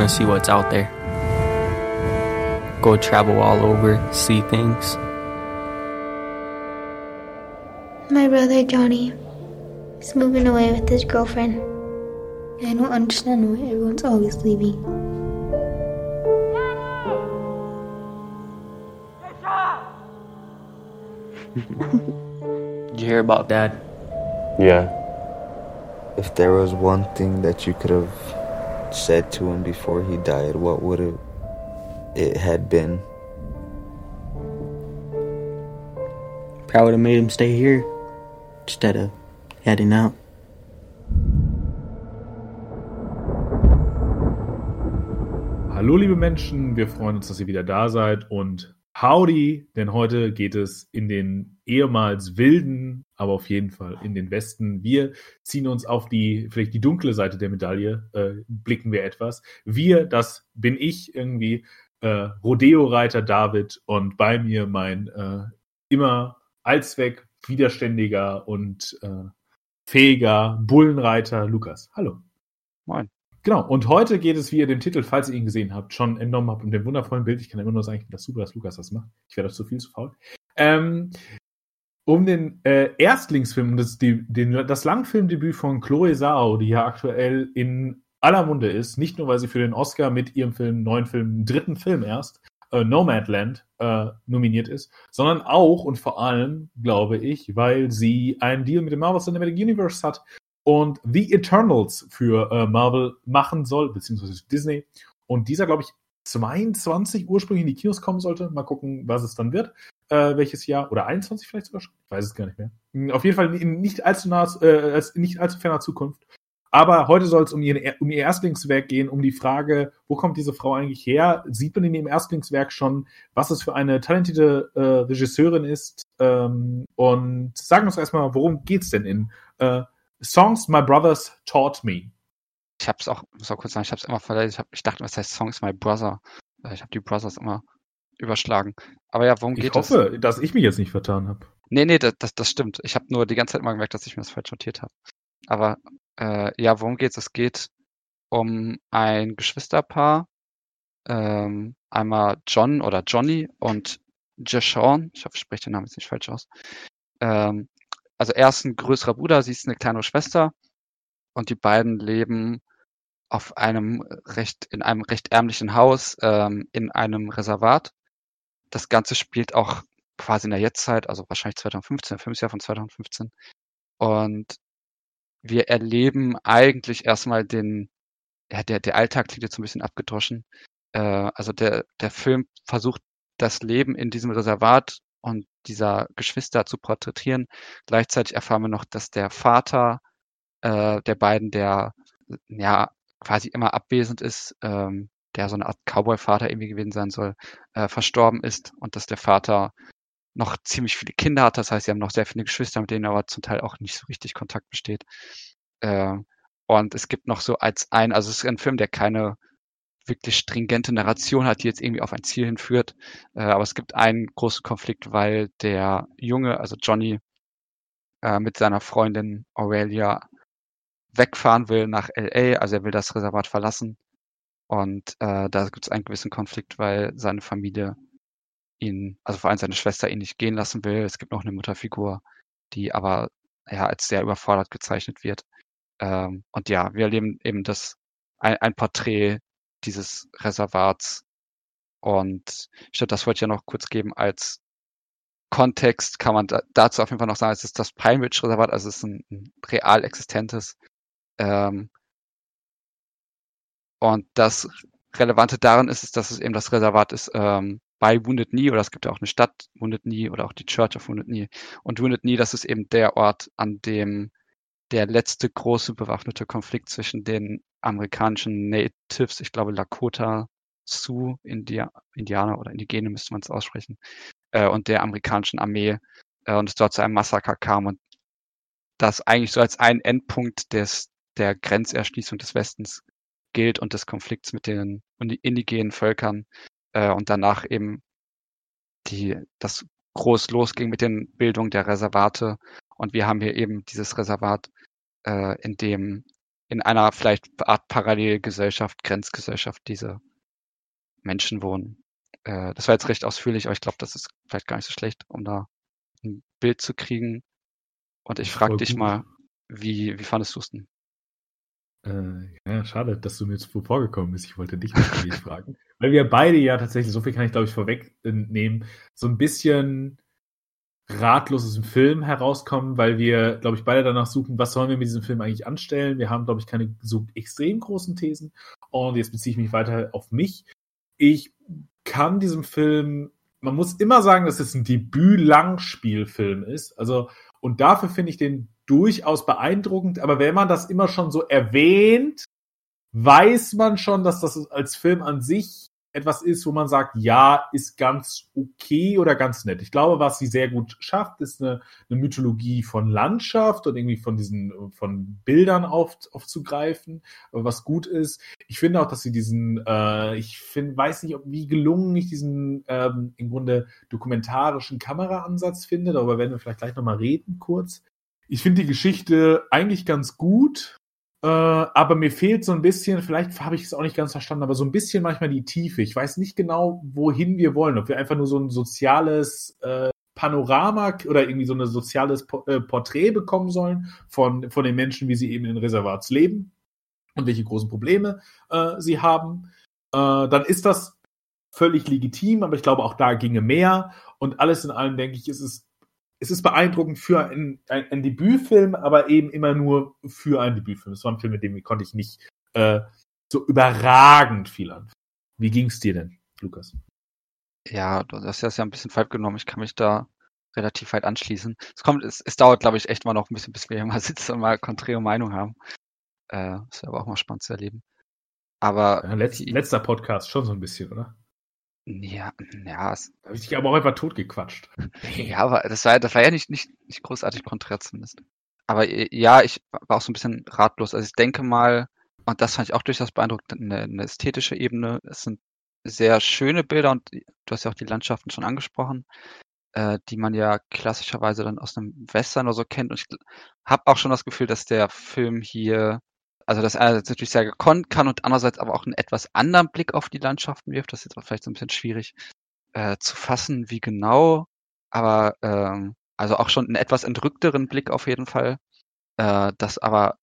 want to see what's out there. Go travel all over, see things. My brother Johnny is moving away with his girlfriend. I don't understand why everyone's always leaving. Did you hear about Dad? Yeah. If there was one thing that you could have said to him before he died, what would it, it had been? Probably would have made him stay here instead of heading out. Hallo liebe Menschen, wir freuen uns, dass ihr wieder da seid und howdy, denn heute geht es in den ehemals wilden, aber auf jeden Fall in den Westen. Wir ziehen uns auf die, vielleicht die dunkle Seite der Medaille, äh, blicken wir etwas. Wir, das bin ich irgendwie, äh, Rodeo-Reiter David und bei mir mein äh, immer allzweck widerständiger und äh, fähiger Bullenreiter Lukas. Hallo. Moin. Genau, und heute geht es, wie ihr den Titel, falls ihr ihn gesehen habt, schon entnommen habt, um dem wundervollen Bild. Ich kann immer nur sagen, ich finde das super, dass Lukas das macht. Ich werde das zu viel zu faul. Ähm, um den äh, Erstlingsfilm, das, die, den, das Langfilmdebüt von Chloe Zhao, die ja aktuell in aller Munde ist, nicht nur, weil sie für den Oscar mit ihrem Film, neuen Film, dritten Film erst, äh, Nomadland, äh, nominiert ist, sondern auch und vor allem, glaube ich, weil sie einen Deal mit dem Marvel Cinematic Universe hat und The Eternals für äh, Marvel machen soll, beziehungsweise Disney. Und dieser, glaube ich, 22 ursprünglich in die Kinos kommen sollte. Mal gucken, was es dann wird. Äh, welches Jahr? Oder 21 vielleicht sogar schon? Ich weiß es gar nicht mehr. Hm, Auf jeden Fall in nicht allzu nah, äh, nicht allzu ferner Zukunft. Aber heute soll es um, um ihr Erstlingswerk gehen, um die Frage, wo kommt diese Frau eigentlich her? Sieht man in ihrem Erstlingswerk schon, was es für eine talentierte äh, Regisseurin ist? Ähm, und sagen uns erstmal, worum geht's denn in äh, Songs My Brothers Taught Me? Ich hab's auch, muss auch kurz sagen, ich hab's immer verletzt. Ich, hab, ich dachte, was heißt Songs My Brother? Äh, Ich habe die Brothers immer überschlagen. Aber ja, worum Ich geht es? hoffe, dass ich mich jetzt nicht vertan habe. Nee, nee, das, das, das stimmt. Ich habe nur die ganze Zeit mal gemerkt, dass ich mir das falsch notiert habe. Aber äh, ja, worum geht's? Es geht um ein Geschwisterpaar. Ähm, einmal John oder Johnny und Jashawn. Ich hoffe, ich spreche den Namen jetzt nicht falsch aus. Ähm, also er ist ein größerer Bruder, sie ist eine kleinere Schwester. Und die beiden leben auf einem recht, in einem recht ärmlichen Haus, ähm, in einem Reservat. Das Ganze spielt auch quasi in der Jetztzeit, also wahrscheinlich 2015, Filmsjahr von 2015. Und wir erleben eigentlich erstmal den, ja, der, der Alltag klingt jetzt ein bisschen abgedroschen. Äh, also der, der Film versucht, das Leben in diesem Reservat und dieser Geschwister zu porträtieren. Gleichzeitig erfahren wir noch, dass der Vater äh, der beiden, der ja quasi immer abwesend ist, ähm, der so eine Art Cowboy-Vater irgendwie gewesen sein soll, äh, verstorben ist und dass der Vater noch ziemlich viele Kinder hat. Das heißt, sie haben noch sehr viele Geschwister, mit denen aber zum Teil auch nicht so richtig Kontakt besteht. Äh, und es gibt noch so als ein, also es ist ein Film, der keine wirklich stringente Narration hat, die jetzt irgendwie auf ein Ziel hinführt. Äh, aber es gibt einen großen Konflikt, weil der Junge, also Johnny, äh, mit seiner Freundin Aurelia wegfahren will nach LA, also er will das Reservat verlassen. Und äh, da gibt es einen gewissen Konflikt, weil seine Familie ihn, also vor allem seine Schwester ihn nicht gehen lassen will. Es gibt noch eine Mutterfigur, die aber ja als sehr überfordert gezeichnet wird. Ähm, und ja, wir erleben eben das ein, ein Porträt dieses Reservats. Und glaube, das wollte ich ja noch kurz geben als Kontext kann man da, dazu auf jeden Fall noch sagen, es ist das Pine Ridge Reservat, also es ist ein, ein real existentes. Ähm, und das Relevante daran ist, ist, dass es eben das Reservat ist ähm, bei Wounded Knee oder es gibt ja auch eine Stadt Wounded Knee oder auch die Church of Wounded Knee. Und Wounded Knee, das ist eben der Ort, an dem der letzte große bewaffnete Konflikt zwischen den amerikanischen Natives, ich glaube Lakota, Sioux, India, Indianer oder Indigene müsste man es aussprechen, äh, und der amerikanischen Armee äh, und es dort zu einem Massaker kam und das eigentlich so als ein Endpunkt des, der Grenzerschließung des Westens gilt und des Konflikts mit den indigenen Völkern äh, und danach eben die, das groß losging mit den Bildung der Reservate und wir haben hier eben dieses Reservat, äh, in dem in einer vielleicht Art Parallelgesellschaft, Grenzgesellschaft diese Menschen wohnen. Äh, das war jetzt recht ausführlich, aber ich glaube, das ist vielleicht gar nicht so schlecht, um da ein Bild zu kriegen. Und ich frage dich mal, wie, wie fandest du es denn? Äh, ja, schade, dass du mir jetzt vorgekommen bist. Ich wollte dich natürlich fragen. Weil wir beide ja tatsächlich, so viel kann ich glaube ich vorwegnehmen, so ein bisschen ratlos aus dem Film herauskommen, weil wir, glaube ich, beide danach suchen, was sollen wir mit diesem Film eigentlich anstellen. Wir haben, glaube ich, keine so extrem großen Thesen. Und jetzt beziehe ich mich weiter auf mich. Ich kann diesem Film, man muss immer sagen, dass es ein Debüt-Langspielfilm ist. Also, und dafür finde ich den durchaus beeindruckend. Aber wenn man das immer schon so erwähnt, weiß man schon, dass das als Film an sich etwas ist, wo man sagt, ja, ist ganz okay oder ganz nett. Ich glaube, was sie sehr gut schafft, ist eine, eine Mythologie von Landschaft und irgendwie von diesen, von Bildern auf, aufzugreifen, was gut ist. Ich finde auch, dass sie diesen, äh, ich finde, weiß nicht, ob, wie gelungen ich diesen ähm, im Grunde dokumentarischen Kameraansatz finde. Darüber werden wir vielleicht gleich nochmal reden, kurz. Ich finde die Geschichte eigentlich ganz gut. Äh, aber mir fehlt so ein bisschen, vielleicht habe ich es auch nicht ganz verstanden, aber so ein bisschen manchmal die Tiefe. Ich weiß nicht genau, wohin wir wollen. Ob wir einfach nur so ein soziales äh, Panorama oder irgendwie so ein soziales äh, Porträt bekommen sollen von, von den Menschen, wie sie eben in Reservats leben und welche großen Probleme äh, sie haben. Äh, dann ist das völlig legitim, aber ich glaube, auch da ginge mehr. Und alles in allem, denke ich, ist es es ist beeindruckend für ein, ein, ein, Debütfilm, aber eben immer nur für einen Debütfilm. Es war ein Film, mit dem konnte ich nicht äh, so überragend viel anfangen. Wie ging es dir denn, Lukas? Ja, du hast das ja ein bisschen falsch genommen. Ich kann mich da relativ weit anschließen. Es kommt, es, es dauert, glaube ich, echt mal noch ein bisschen, bis wir hier mal sitzen und mal konträre Meinung haben. Äh, ist aber auch mal spannend zu erleben. Aber ja, letzt, letzter Podcast schon so ein bisschen, oder? Ja, ja. Es, da habe ich dich aber auch einfach totgequatscht. Ja, aber das war, das war ja nicht, nicht, nicht großartig konträr zumindest. Aber ja, ich war auch so ein bisschen ratlos. Also ich denke mal, und das fand ich auch durchaus beeindruckend, eine, eine ästhetische Ebene. Es sind sehr schöne Bilder und du hast ja auch die Landschaften schon angesprochen, äh, die man ja klassischerweise dann aus einem Western oder so kennt. Und ich habe auch schon das Gefühl, dass der Film hier also das einerseits natürlich sehr gekonnt kann und andererseits aber auch einen etwas anderen Blick auf die Landschaften wirft. Das ist jetzt auch vielleicht so ein bisschen schwierig äh, zu fassen, wie genau, aber ähm, also auch schon einen etwas entrückteren Blick auf jeden Fall, äh, das aber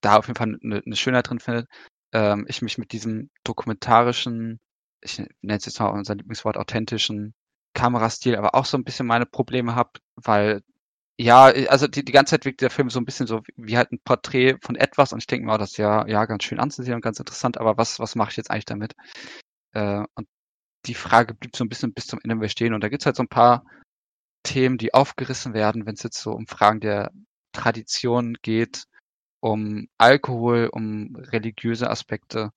da auf jeden Fall eine, eine Schönheit drin findet. Ähm, ich mich mit diesem dokumentarischen, ich nenne es jetzt mal unser Lieblingswort, authentischen Kamerastil, aber auch so ein bisschen meine Probleme habe, weil ja, äh, also die, die ganze Zeit wirkt der Film so ein bisschen so wie halt ein Porträt von etwas und ich denke mir, oh, das ist ja, ja ganz schön anzusehen und ganz interessant, aber was, was mache ich jetzt eigentlich damit? Äh, und die Frage blieb so ein bisschen bis zum Ende bestehen und da gibt's halt so ein paar Themen, die aufgerissen werden, wenn es jetzt so um Fragen der Tradition geht, um Alkohol, um religiöse Aspekte.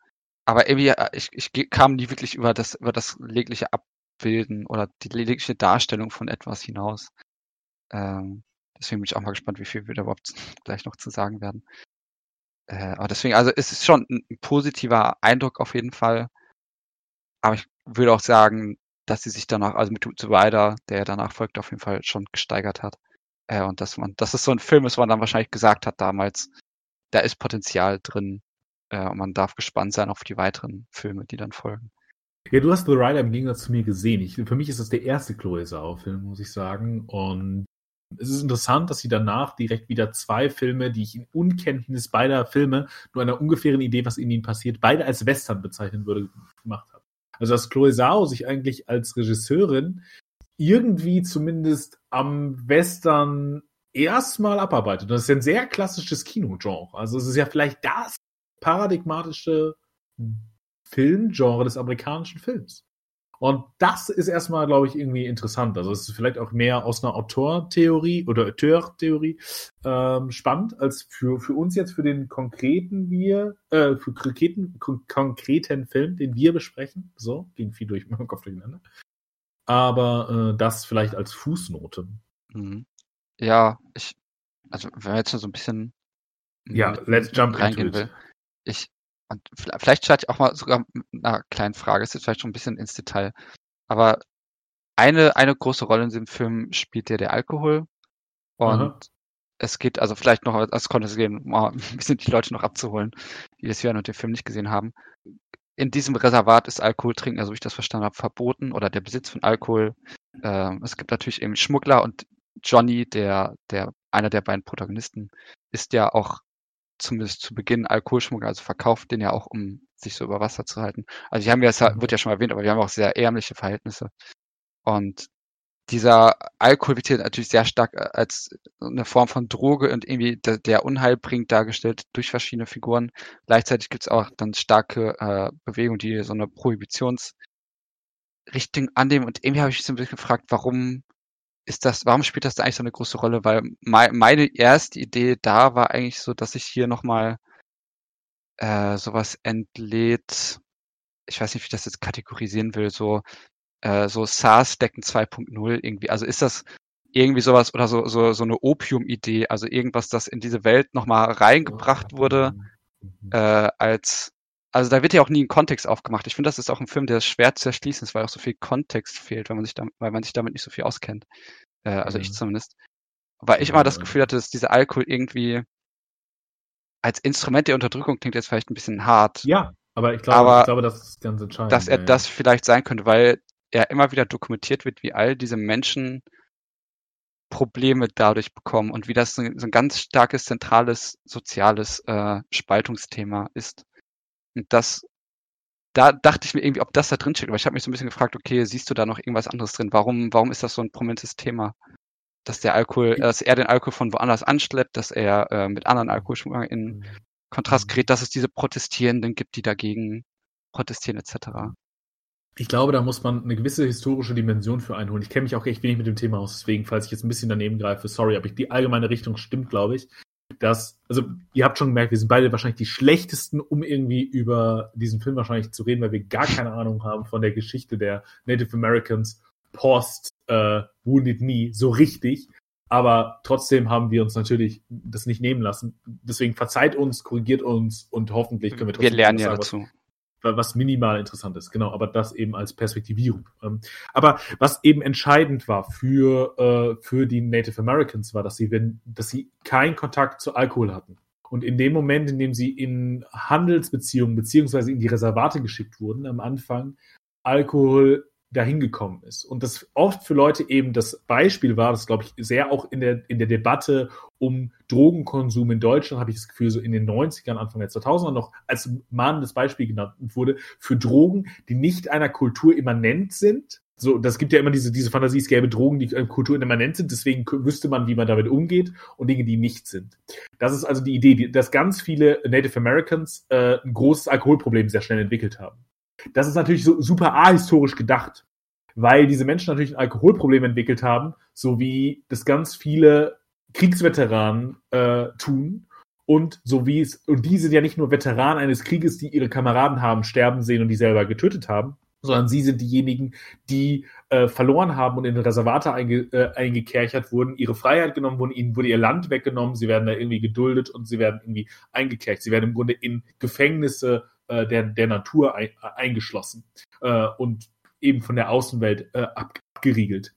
Aber irgendwie, äh, ich, ich kam nie wirklich über das, über das legliche Abbilden oder die ledigliche Darstellung von etwas hinaus. Ähm, Deswegen bin ich auch mal gespannt, wie viel wir da überhaupt gleich noch zu sagen werden. Äh, aber deswegen, also es ist schon ein positiver Eindruck auf jeden Fall. Aber ich würde auch sagen, dass sie sich danach, also mit Zubeida, der danach folgt, auf jeden Fall schon gesteigert hat. Äh, und dass man, dass es so ein Film ist, wo man dann wahrscheinlich gesagt hat damals, da ist Potenzial drin. Äh, und man darf gespannt sein auf die weiteren Filme, die dann folgen. Ja, du hast The Rider im Gegensatz zu mir gesehen. Ich, für mich ist das der erste Chloe Zhao-Film, muss ich sagen. Und es ist interessant, dass sie danach direkt wieder zwei Filme, die ich in Unkenntnis beider Filme, nur einer ungefähren Idee, was in ihnen passiert, beide als Western bezeichnen würde, gemacht haben. Also dass Chloe Zhao sich eigentlich als Regisseurin irgendwie zumindest am Western erstmal abarbeitet. das ist ein sehr klassisches Kinogenre. Also es ist ja vielleicht das paradigmatische Filmgenre des amerikanischen Films. Und das ist erstmal, glaube ich, irgendwie interessant. Also es ist vielleicht auch mehr aus einer Autortheorie oder Auteurtheorie ähm, spannend, als für, für uns jetzt für den konkreten wir, äh, für konkreten, kon konkreten Film, den wir besprechen. So, ging viel durch meinen Kopf durcheinander. Aber äh, das vielleicht als Fußnote. Mhm. Ja, ich, also wenn wir jetzt so ein bisschen ja, let's jump reingehen will. Ich, und vielleicht starte ich auch mal sogar mit einer kleinen Frage, ist jetzt vielleicht schon ein bisschen ins Detail. Aber eine, eine große Rolle in diesem Film spielt ja der Alkohol. Und Aha. es geht also vielleicht noch als Kontext gehen, um ein bisschen die Leute noch abzuholen, die das hören und den Film nicht gesehen haben. In diesem Reservat ist Alkohol trinken, also wie ich das verstanden habe, verboten oder der Besitz von Alkohol. Ähm, es gibt natürlich eben Schmuggler und Johnny, der, der, einer der beiden Protagonisten, ist ja auch zumindest zu Beginn Alkoholschmuggler, also verkauft den ja auch, um sich so über Wasser zu halten. Also die haben ja, es wird ja schon erwähnt, aber die haben auch sehr ärmliche Verhältnisse. Und dieser Alkohol wird hier natürlich sehr stark äh, als eine Form von Droge und irgendwie der, der Unheil bringt dargestellt durch verschiedene Figuren. Gleichzeitig gibt es auch dann starke äh, Bewegungen, die so eine Prohibitionsrichtung annehmen. Und irgendwie habe ich mich so ein bisschen gefragt, warum ist das, warum spielt das da eigentlich so eine große Rolle? Weil mein, meine erste Idee da war eigentlich so, dass ich hier nochmal äh, sowas entlädt. Ich weiß nicht, wie ich das jetzt kategorisieren will, so äh, so SaaS-Decken 2.0 irgendwie. Also ist das irgendwie sowas oder so, so, so eine Opium-Idee, also irgendwas, das in diese Welt nochmal reingebracht wurde, mhm. äh, als, also da wird ja auch nie ein Kontext aufgemacht. Ich finde, das ist auch ein Film, der schwer zu erschließen ist, weil auch so viel Kontext fehlt, wenn man sich damit, weil man sich damit nicht so viel auskennt. Äh, also ja. ich zumindest. Weil ich immer das Gefühl hatte, dass dieser Alkohol irgendwie als Instrument der Unterdrückung klingt jetzt vielleicht ein bisschen hart. Ja, aber ich glaube, aber ich glaube das ist ganz entscheidend. Dass er ja. das vielleicht sein könnte, weil er immer wieder dokumentiert wird, wie all diese Menschen Probleme dadurch bekommen und wie das so, ein ganz starkes zentrales soziales äh, Spaltungsthema ist. Und das, da dachte ich mir irgendwie, ob das da drin steht. Aber ich habe mich so ein bisschen gefragt, okay, siehst du da noch irgendwas anderes drin? Warum, warum ist das so ein prominentes Thema? Dass der Alkohol, dass er den Alkohol von woanders anschleppt, dass er äh, mit anderen Alkoholschmuggern in mhm. Kontrast gerät, dass es diese Protestierenden gibt, die dagegen protestieren etc. Ich glaube, da muss man eine gewisse historische Dimension für einholen. Ich kenne mich auch echt wenig mit dem Thema aus, deswegen, falls ich jetzt ein bisschen daneben greife, sorry, aber die allgemeine Richtung stimmt, glaube ich. Dass, also ihr habt schon gemerkt, wir sind beide wahrscheinlich die schlechtesten, um irgendwie über diesen Film wahrscheinlich zu reden, weil wir gar keine Ahnung haben von der Geschichte der Native Americans post äh, Wounded Knee so richtig. Aber trotzdem haben wir uns natürlich das nicht nehmen lassen. Deswegen verzeiht uns, korrigiert uns und hoffentlich können wir trotzdem. Wir lernen ja dazu was minimal interessant ist, genau, aber das eben als Perspektivierung. Ähm, aber was eben entscheidend war für, äh, für die Native Americans war, dass sie, wenn, dass sie keinen Kontakt zu Alkohol hatten. Und in dem Moment, in dem sie in Handelsbeziehungen beziehungsweise in die Reservate geschickt wurden, am Anfang Alkohol dahin gekommen ist. Und das oft für Leute eben das Beispiel war, das glaube ich sehr auch in der, in der Debatte um Drogenkonsum in Deutschland, habe ich das Gefühl, so in den 90ern, Anfang der 2000er noch als mahnendes Beispiel genannt wurde, für Drogen, die nicht einer Kultur immanent sind. So, das gibt ja immer diese, diese Fantasie, es gäbe Drogen, die äh, kulturimmanent sind, deswegen wüsste man, wie man damit umgeht und Dinge, die nicht sind. Das ist also die Idee, dass ganz viele Native Americans äh, ein großes Alkoholproblem sehr schnell entwickelt haben. Das ist natürlich so super ahistorisch gedacht, weil diese Menschen natürlich ein Alkoholproblem entwickelt haben, so wie das ganz viele Kriegsveteranen äh, tun. Und so wie es, und die sind ja nicht nur Veteranen eines Krieges, die ihre Kameraden haben sterben sehen und die selber getötet haben, sondern sie sind diejenigen, die äh, verloren haben und in Reservate einge, äh, eingekerchert wurden, ihre Freiheit genommen wurden, ihnen wurde ihr Land weggenommen, sie werden da irgendwie geduldet und sie werden irgendwie eingekercht. Sie werden im Grunde in Gefängnisse äh, der, der Natur ein, äh, eingeschlossen äh, und eben von der Außenwelt äh, abgeriegelt.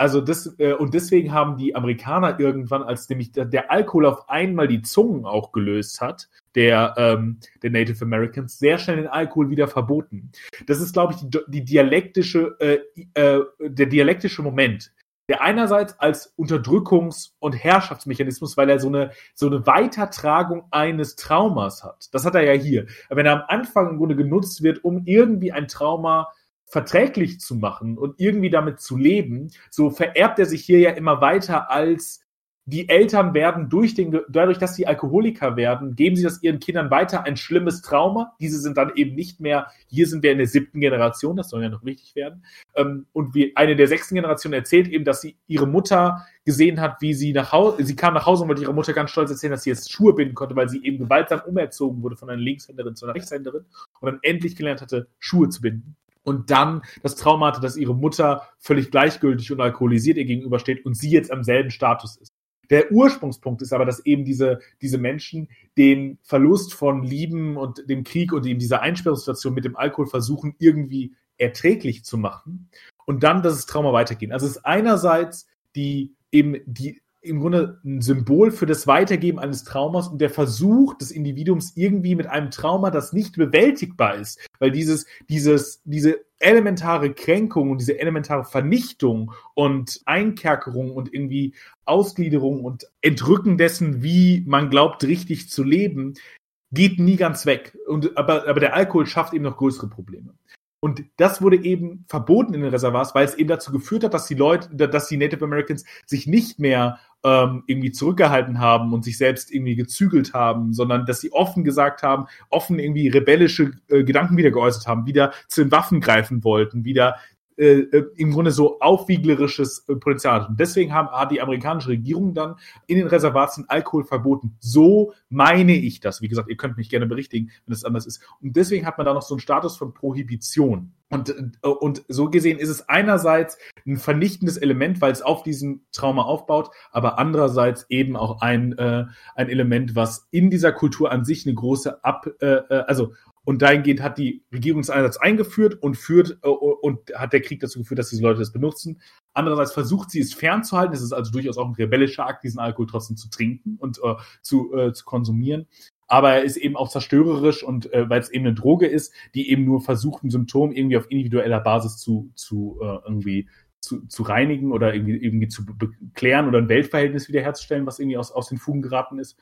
Also das, äh, und deswegen haben die Amerikaner irgendwann, als nämlich der, Alkohol auf einmal die Zungen auch gelöst hat, der, ähm, der Native Americans, sehr schnell den Alkohol wieder verboten. Das ist, glaube ich, die, die dialektische, äh, äh, der dialektische Moment der einerseits als Unterdrückungs- und Herrschaftsmechanismus, weil er so eine, so eine Weitertragung eines Traumas hat. Das hat er ja hier. Wenn er am Anfang im Grunde genutzt wird, um irgendwie ein Trauma verträglich zu machen und irgendwie damit zu leben, so vererbt er sich hier ja immer weiter als die Eltern werden durch den, dadurch, dass sie Alkoholiker werden, geben sie das ihren Kindern weiter ein schlimmes Trauma. Diese sind dann eben nicht mehr, hier sind wir in der siebten Generation, das soll ja noch wichtig werden. Ähm, und wie eine der sechsten Generation erzählt eben, dass sie ihre Mutter gesehen hat, wie sie nach Hause, sie kam nach Hause und wollte ihrer Mutter ganz stolz erzählen, dass sie jetzt Schuhe binden konnte, weil sie eben gewaltsam umerzogen wurde von einer Linkshänderin zu einer Rechtshänderin und dann endlich gelernt hatte, Schuhe zu binden und dann das Trauma hatte, dass ihre Mutter völlig gleichgültig und alkoholisiert ihr gegenübersteht und sie jetzt am selben Status ist. Der Ursprungspunkt ist aber, dass eben diese, diese Menschen den Verlust von Lieben und dem Krieg und eben dieser Einsperrungssituation mit dem Alkohol versuchen, irgendwie erträglich zu machen und dann, dass das Trauma weitergehen. Also es ist einerseits die eben die im Grunde ein Symbol für das Weitergeben eines Traumas und der Versuch des Individuums irgendwie mit einem Trauma, das nicht bewältigbar ist, weil dieses, dieses, diese elementare Kränkung und diese elementare Vernichtung und Einkerkerung und irgendwie Ausgliederung und Entrücken dessen, wie man glaubt, richtig zu leben, geht nie ganz weg. Und, aber, aber der Alkohol schafft eben noch größere Probleme. Und das wurde eben verboten in den Reservoirs, weil es eben dazu geführt hat, dass die Leute, dass die Native Americans sich nicht mehr ähm, irgendwie zurückgehalten haben und sich selbst irgendwie gezügelt haben, sondern dass sie offen gesagt haben, offen irgendwie rebellische äh, Gedanken wieder geäußert haben, wieder zu den Waffen greifen wollten, wieder äh, äh, im Grunde so aufwieglerisches äh, Potenzial hat. Und deswegen haben, die amerikanische Regierung dann in den Reservaten Alkohol verboten. So meine ich das. Wie gesagt, ihr könnt mich gerne berichtigen, wenn es anders ist. Und deswegen hat man da noch so einen Status von Prohibition. Und, äh, und so gesehen ist es einerseits ein vernichtendes Element, weil es auf diesem Trauma aufbaut, aber andererseits eben auch ein, äh, ein Element, was in dieser Kultur an sich eine große Ab, äh, also und dahingehend hat die Regierung den Einsatz eingeführt und führt äh, und hat der Krieg dazu geführt, dass diese Leute das benutzen. Andererseits versucht sie es fernzuhalten. Es ist also durchaus auch ein rebellischer Akt, diesen Alkohol trotzdem zu trinken und äh, zu, äh, zu konsumieren. Aber er ist eben auch zerstörerisch und äh, weil es eben eine Droge ist, die eben nur versucht, ein Symptom irgendwie auf individueller Basis zu, zu äh, irgendwie zu, zu reinigen oder irgendwie, irgendwie zu klären oder ein Weltverhältnis wiederherzustellen, was irgendwie aus, aus den Fugen geraten ist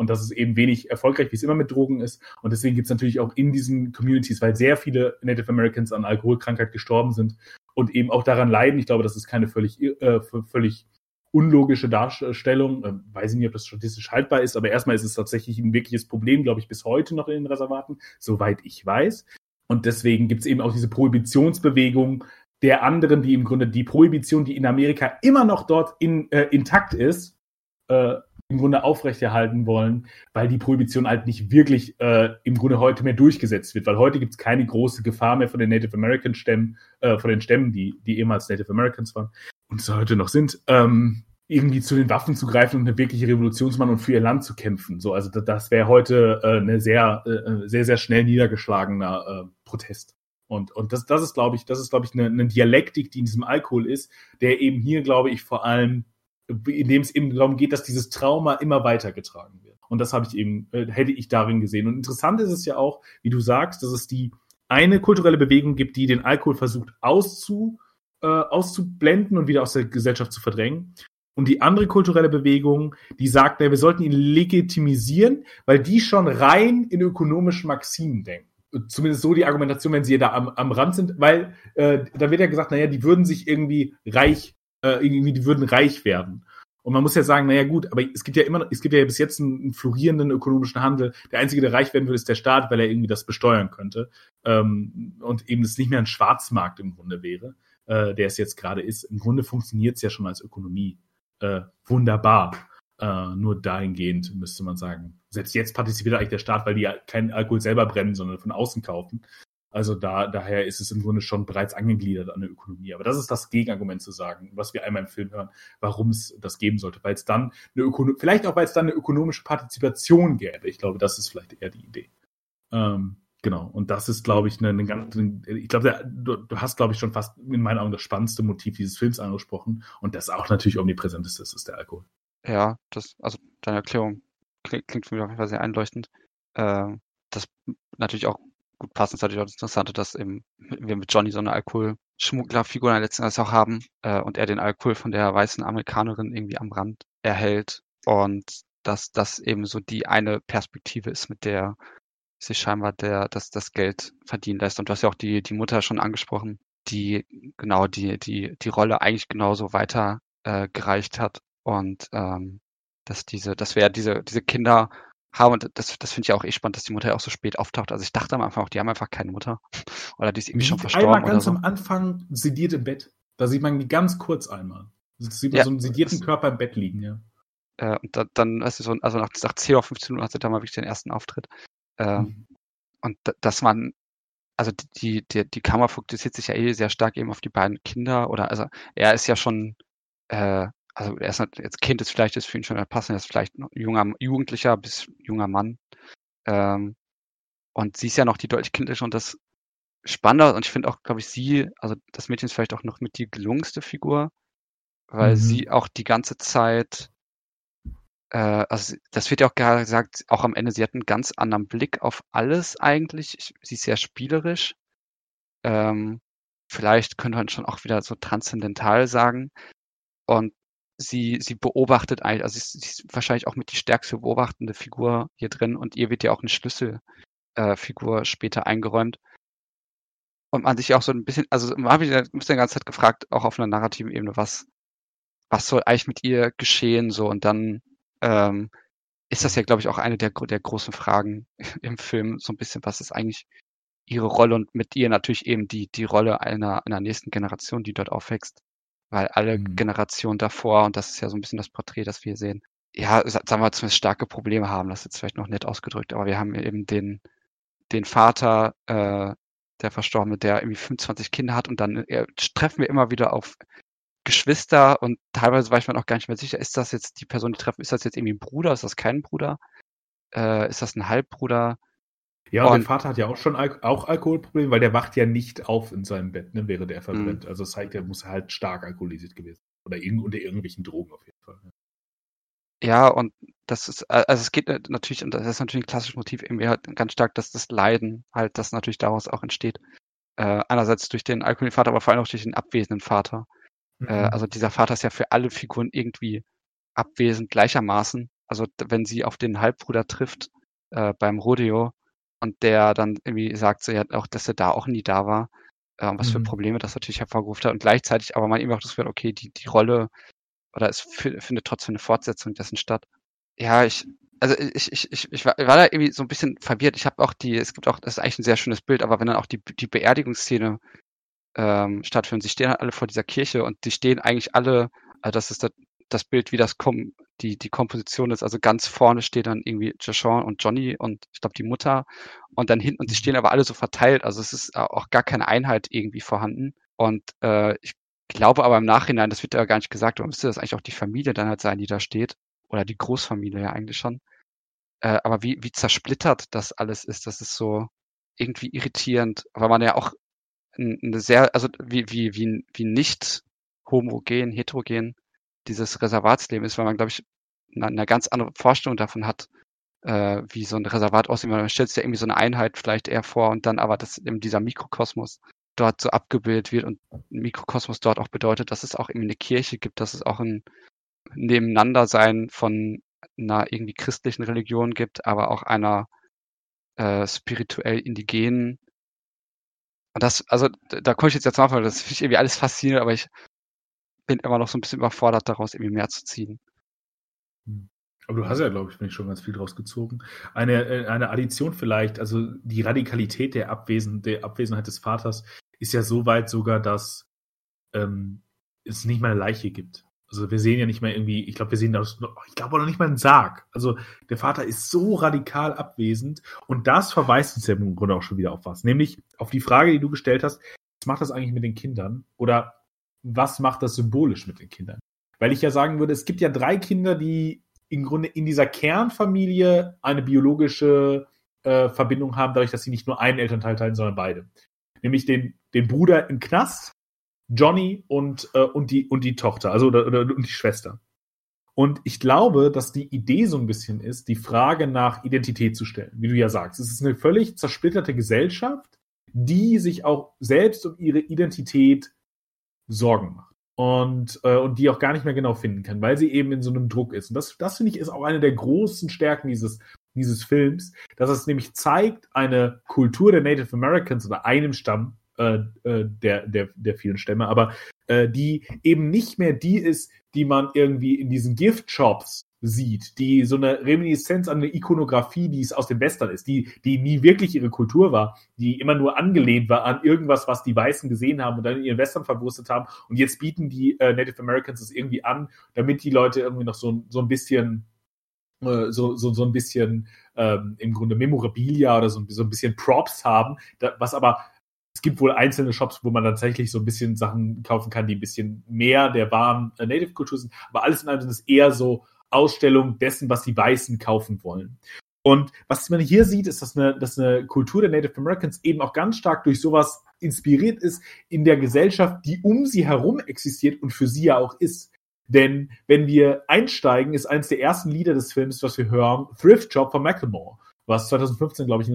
und das ist eben wenig erfolgreich, wie es immer mit Drogen ist. Und deswegen gibt es natürlich auch in diesen Communities, weil sehr viele Native Americans an Alkoholkrankheit gestorben sind und eben auch daran leiden. Ich glaube, das ist keine völlig, äh, völlig unlogische Darstellung. Äh, weiß ich nicht, ob das statistisch haltbar ist, aber erstmal ist es tatsächlich ein wirkliches Problem, glaube ich, bis heute noch in den Reservaten, soweit ich weiß. Und deswegen gibt es eben auch diese Prohibitionsbewegung der anderen, die im Grunde die Prohibition, die in Amerika immer noch dort in, äh, intakt ist, äh, im Grunde aufrechterhalten wollen, weil die Prohibition halt nicht wirklich äh, im Grunde heute mehr durchgesetzt wird, weil heute gibt es keine große Gefahr mehr von den Native American Stämmen, äh, von den Stämmen, die, die ehemals Native Americans waren und es heute noch sind, ähm, irgendwie zu den Waffen zu greifen und eine wirkliche Revolutionsmann und für ihr Land zu kämpfen. So, also das, das wäre heute äh, eine sehr, äh, sehr, sehr schnell niedergeschlagener äh, Protest. Und, und das, das ist, glaube ich, das ist, glaube ich, eine, eine Dialektik, die in diesem Alkohol ist, der eben hier, glaube ich, vor allem in dem es eben darum geht, dass dieses Trauma immer weitergetragen wird. Und das habe ich eben, äh, hätte ich darin gesehen. Und interessant ist es ja auch, wie du sagst, dass es die eine kulturelle Bewegung gibt, die den Alkohol versucht auszu, äh, auszublenden und wieder aus der Gesellschaft zu verdrängen. Und die andere kulturelle Bewegung, die sagt, ja, wir sollten ihn legitimisieren, weil die schon rein in ökonomischen Maximen denken. Zumindest so die Argumentation, wenn sie da am, am Rand sind, weil äh, da wird ja gesagt, naja, die würden sich irgendwie reich äh, irgendwie, die würden reich werden. Und man muss ja sagen, naja gut, aber es gibt ja immer, es gibt ja bis jetzt einen, einen florierenden ökonomischen Handel. Der einzige, der reich werden würde, ist der Staat, weil er irgendwie das besteuern könnte. Ähm, und eben es nicht mehr ein Schwarzmarkt im Grunde wäre, äh, der es jetzt gerade ist. Im Grunde funktioniert es ja schon als Ökonomie äh, wunderbar. Äh, nur dahingehend müsste man sagen, selbst jetzt partizipiert eigentlich der Staat, weil die ja keinen Alkohol selber brennen, sondern von außen kaufen. Also da, daher ist es im Grunde schon bereits angegliedert an der Ökonomie. Aber das ist das Gegenargument zu sagen, was wir einmal im Film hören, warum es das geben sollte. Weil es dann eine Ökonom vielleicht auch, weil es dann eine ökonomische Partizipation gäbe. Ich glaube, das ist vielleicht eher die Idee. Ähm, genau. Und das ist, glaube ich, eine, eine ganz, ich glaube, du, du hast, glaube ich, schon fast in meinen Augen das spannendste Motiv dieses Films angesprochen. Und das auch natürlich omnipräsent ist, das ist der Alkohol. Ja, das, also deine Erklärung klingt, klingt für mich auf jeden Fall sehr einleuchtend. Äh, das natürlich auch gut passend ist natürlich auch das Interessante, dass eben wir mit Johnny so eine Alkoholschmugglerfigur in der letzten Jahr auch haben äh, und er den Alkohol von der weißen Amerikanerin irgendwie am Rand erhält und dass das eben so die eine Perspektive ist, mit der sich scheinbar der, dass das Geld verdienen lässt. Und du hast ja auch die, die Mutter schon angesprochen, die genau die, die, die Rolle eigentlich genauso weiter äh, gereicht hat. Und ähm, dass diese, dass wir diese, diese Kinder haben. Und das, das finde ich auch eh spannend, dass die Mutter ja auch so spät auftaucht. Also ich dachte am Anfang auch, die haben einfach keine Mutter. Oder die ist irgendwie schon verstorben. Einmal ganz so. am Anfang sediert im Bett. Da sieht man die ganz kurz einmal. Da sieht man ja, so einen sedierten Körper im Bett liegen, ja. Äh, und da, dann, weißt du, so, also nach, nach 10 oder 15 Minuten hat sie da mal wirklich den ersten Auftritt. Äh, mhm. Und dass man, also die, die, die Kamera fokussiert sich ja eh sehr stark eben auf die beiden Kinder oder also er ist ja schon äh, also er ist jetzt Kind ist vielleicht ist für ihn schon passend, er ist vielleicht noch junger Jugendlicher bis junger Mann. Ähm, und sie ist ja noch die deutlich kindliche und das Spannende und ich finde auch, glaube ich, sie, also das Mädchen ist vielleicht auch noch mit die gelungenste Figur, weil mhm. sie auch die ganze Zeit also das wird ja auch gesagt, auch am Ende, sie hat einen ganz anderen Blick auf alles eigentlich. Sie ist sehr spielerisch. Ähm, vielleicht könnte man schon auch wieder so transzendental sagen. Und sie, sie beobachtet eigentlich, also sie ist, wahrscheinlich auch mit die stärkste beobachtende Figur hier drin und ihr wird ja auch eine Schlüsselfigur äh, später eingeräumt. Und man sich auch so ein bisschen, also man habe ich mich die ganze Zeit gefragt, auch auf einer narrativen Ebene, was, was soll eigentlich mit ihr geschehen, so, und dann, ähm, ist das ja, glaube ich, auch eine der, der großen Fragen im Film, so ein bisschen, was ist eigentlich ihre Rolle und mit ihr natürlich eben die, die Rolle einer, einer nächsten Generation, die dort aufwächst. Weil alle mhm. Generationen davor, und das ist ja so ein bisschen das Porträt, das wir sehen, ja, sagen wir zumindest starke Probleme haben, das ist jetzt vielleicht noch nett ausgedrückt, aber wir haben eben den, den Vater, äh, der Verstorbene, der irgendwie 25 Kinder hat und dann äh, treffen wir immer wieder auf Geschwister und teilweise weiß man auch gar nicht mehr sicher, ist das jetzt die Person, die treffen, ist das jetzt irgendwie ein Bruder, ist das kein Bruder, äh, ist das ein Halbbruder? Ja, und, und der Vater hat ja auch schon Al auch Alkoholprobleme, weil der wacht ja nicht auf in seinem Bett, ne, während er verbrennt. Mhm. Also das zeigt, er muss halt stark alkoholisiert gewesen Oder irg unter irgendwelchen Drogen auf jeden Fall. Ja. ja, und das ist, also es geht natürlich, und das ist natürlich ein klassisches Motiv, irgendwie halt ganz stark, dass das Leiden halt, das natürlich daraus auch entsteht. Äh, einerseits durch den Alkoholvater, aber vor allem auch durch den abwesenden Vater. Äh, mhm. Äh, also dieser Vater ist ja für alle Figuren irgendwie abwesend gleichermaßen. Also wenn sie auf den Halbbruder trifft äh, beim Rodeo, und der dann irgendwie sagt so, ja, auch, dass er da auch nie da war, äh, was mhm. für Probleme das natürlich hervorgerufen hat und gleichzeitig aber man eben auch das Gefühl, okay, die, die Rolle oder es findet trotzdem eine Fortsetzung dessen statt. Ja, ich, also ich, ich, ich, ich war, war da irgendwie so ein bisschen verwirrt. Ich habe auch die, es gibt auch, das ist eigentlich ein sehr schönes Bild, aber wenn dann auch die, die Beerdigungsszene ähm, stattfindet, sie stehen halt alle vor dieser Kirche und die stehen eigentlich alle, also das ist das, das Bild, wie das kom die, die Komposition ist. Also ganz vorne steht dann irgendwie Joshua und Johnny und ich glaube die Mutter und dann hinten, und die stehen aber alle so verteilt. Also es ist auch gar keine Einheit irgendwie vorhanden. Und äh, ich glaube aber im Nachhinein, das wird ja gar nicht gesagt, aber müsste das eigentlich auch die Familie dann halt sein, die da steht. Oder die Großfamilie ja eigentlich schon. Äh, aber wie, wie zersplittert das alles ist, das ist so irgendwie irritierend, weil man ja auch eine sehr, also wie, wie, wie, wie nicht homogen, heterogen dieses Reservatsleben ist, weil man, glaube ich, eine, eine ganz andere Vorstellung davon hat, äh, wie so ein Reservat aussieht. Man stellt sich ja irgendwie so eine Einheit vielleicht eher vor und dann aber, dass eben dieser Mikrokosmos dort so abgebildet wird und Mikrokosmos dort auch bedeutet, dass es auch irgendwie eine Kirche gibt, dass es auch ein Nebeneinandersein von einer irgendwie christlichen Religion gibt, aber auch einer äh, spirituell indigenen. Und das, also da komme ich jetzt jetzt weil das finde ich irgendwie alles faszinierend, aber ich bin immer noch so ein bisschen überfordert, daraus irgendwie mehr zu ziehen. Hm. Aber du hast ja, glaube ich, schon ganz viel draus gezogen. Eine, äh, eine Addition vielleicht, also die Radikalität der, Abwesen, der Abwesenheit des Vaters ist ja so weit sogar, dass ähm, es nicht mal eine Leiche gibt. Also wir sehen ja nicht mal irgendwie, ich glaube, wir sehen das, ich glaube noch nicht mal einen Sarg. Also der Vater ist so radikal abwesend und das verweist uns ja im Grunde auch schon wieder auf was. Nämlich auf die Frage, die du gestellt hast, was macht das eigentlich mit den Kindern? Oder was macht das symbolisch mit den Kindern? Weil ich ja sagen würde, es gibt ja drei Kinder, die im Grunde in dieser Kernfamilie eine biologische äh, Verbindung haben, dadurch, dass sie nicht nur einen Elternteil teilen, sondern beide. Nämlich den, den Bruder im Knast, Johnny und, äh, und, die, und die Tochter, also oder, oder, und die Schwester. Und ich glaube, dass die Idee so ein bisschen ist, die Frage nach Identität zu stellen, wie du ja sagst. Es ist eine völlig zersplitterte Gesellschaft, die sich auch selbst um ihre Identität Sorgen macht. Und, äh, und die auch gar nicht mehr genau finden kann, weil sie eben in so einem Druck ist. Und das, das finde ich, ist auch eine der großen Stärken dieses, dieses Films, dass es nämlich zeigt, eine Kultur der Native Americans oder einem Stamm äh, äh, der, der, der vielen Stämme, aber äh, die eben nicht mehr die ist, die man irgendwie in diesen Gift-Shops sieht, die so eine Reminiszenz an eine Ikonografie, die es aus dem Western ist, die, die nie wirklich ihre Kultur war, die immer nur angelehnt war an irgendwas, was die Weißen gesehen haben und dann in ihren Western verwurstet haben. Und jetzt bieten die äh, Native Americans es irgendwie an, damit die Leute irgendwie noch so, so ein bisschen äh, so, so, so ein bisschen ähm, im Grunde Memorabilia oder so, so ein bisschen Props haben, da, was aber es gibt wohl einzelne Shops, wo man tatsächlich so ein bisschen Sachen kaufen kann, die ein bisschen mehr der wahren äh, Native-Kultur sind. Aber alles in allem sind es eher so Ausstellung dessen, was die Weißen kaufen wollen. Und was man hier sieht, ist, dass eine, dass eine Kultur der Native Americans eben auch ganz stark durch sowas inspiriert ist in der Gesellschaft, die um sie herum existiert und für sie ja auch ist. Denn wenn wir einsteigen, ist eines der ersten Lieder des Films, was wir hören, Thrift Job von Macklemore, was 2015, glaube ich,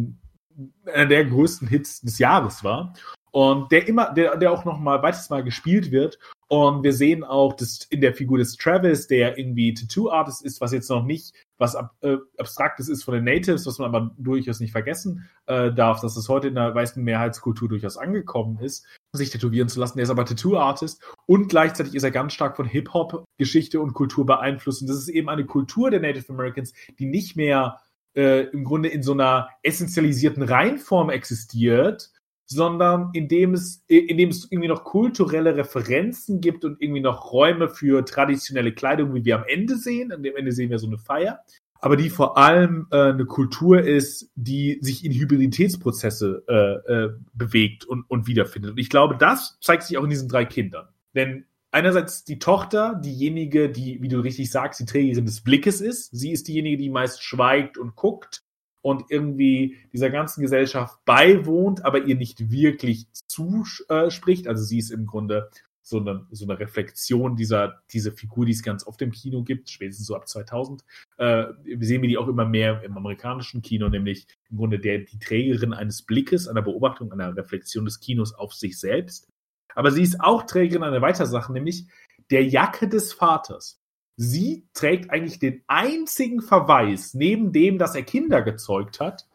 einer der größten Hits des Jahres war. Und der immer, der, der auch noch mal weiteres Mal gespielt wird. Und wir sehen auch dass in der Figur des Travis, der irgendwie Tattoo-Artist ist, was jetzt noch nicht was ab, äh, Abstraktes ist von den Natives, was man aber durchaus nicht vergessen äh, darf, dass es heute in der weißen Mehrheitskultur durchaus angekommen ist, sich tätowieren zu lassen. Der ist aber Tattoo-Artist und gleichzeitig ist er ganz stark von Hip-Hop-Geschichte und Kultur beeinflusst. Und das ist eben eine Kultur der Native Americans, die nicht mehr äh, im Grunde in so einer essentialisierten Reihenform existiert, sondern indem es, indem es irgendwie noch kulturelle Referenzen gibt und irgendwie noch Räume für traditionelle Kleidung, wie wir am Ende sehen. Am Ende sehen wir so eine Feier. Aber die vor allem äh, eine Kultur ist, die sich in Hybriditätsprozesse äh, äh, bewegt und, und wiederfindet. Und ich glaube, das zeigt sich auch in diesen drei Kindern. Denn einerseits die Tochter, diejenige, die, wie du richtig sagst, die Trägerin des Blickes ist. Sie ist diejenige, die meist schweigt und guckt und irgendwie dieser ganzen Gesellschaft beiwohnt, aber ihr nicht wirklich zuspricht. Also sie ist im Grunde so eine, so eine Reflexion dieser, dieser Figur, die es ganz oft im Kino gibt, spätestens so ab 2000. Äh, sehen wir die auch immer mehr im amerikanischen Kino, nämlich im Grunde der, die Trägerin eines Blickes, einer Beobachtung, einer Reflexion des Kinos auf sich selbst. Aber sie ist auch Trägerin einer weiteren Sache, nämlich der Jacke des Vaters sie trägt eigentlich den einzigen Verweis, neben dem, dass er Kinder gezeugt hat,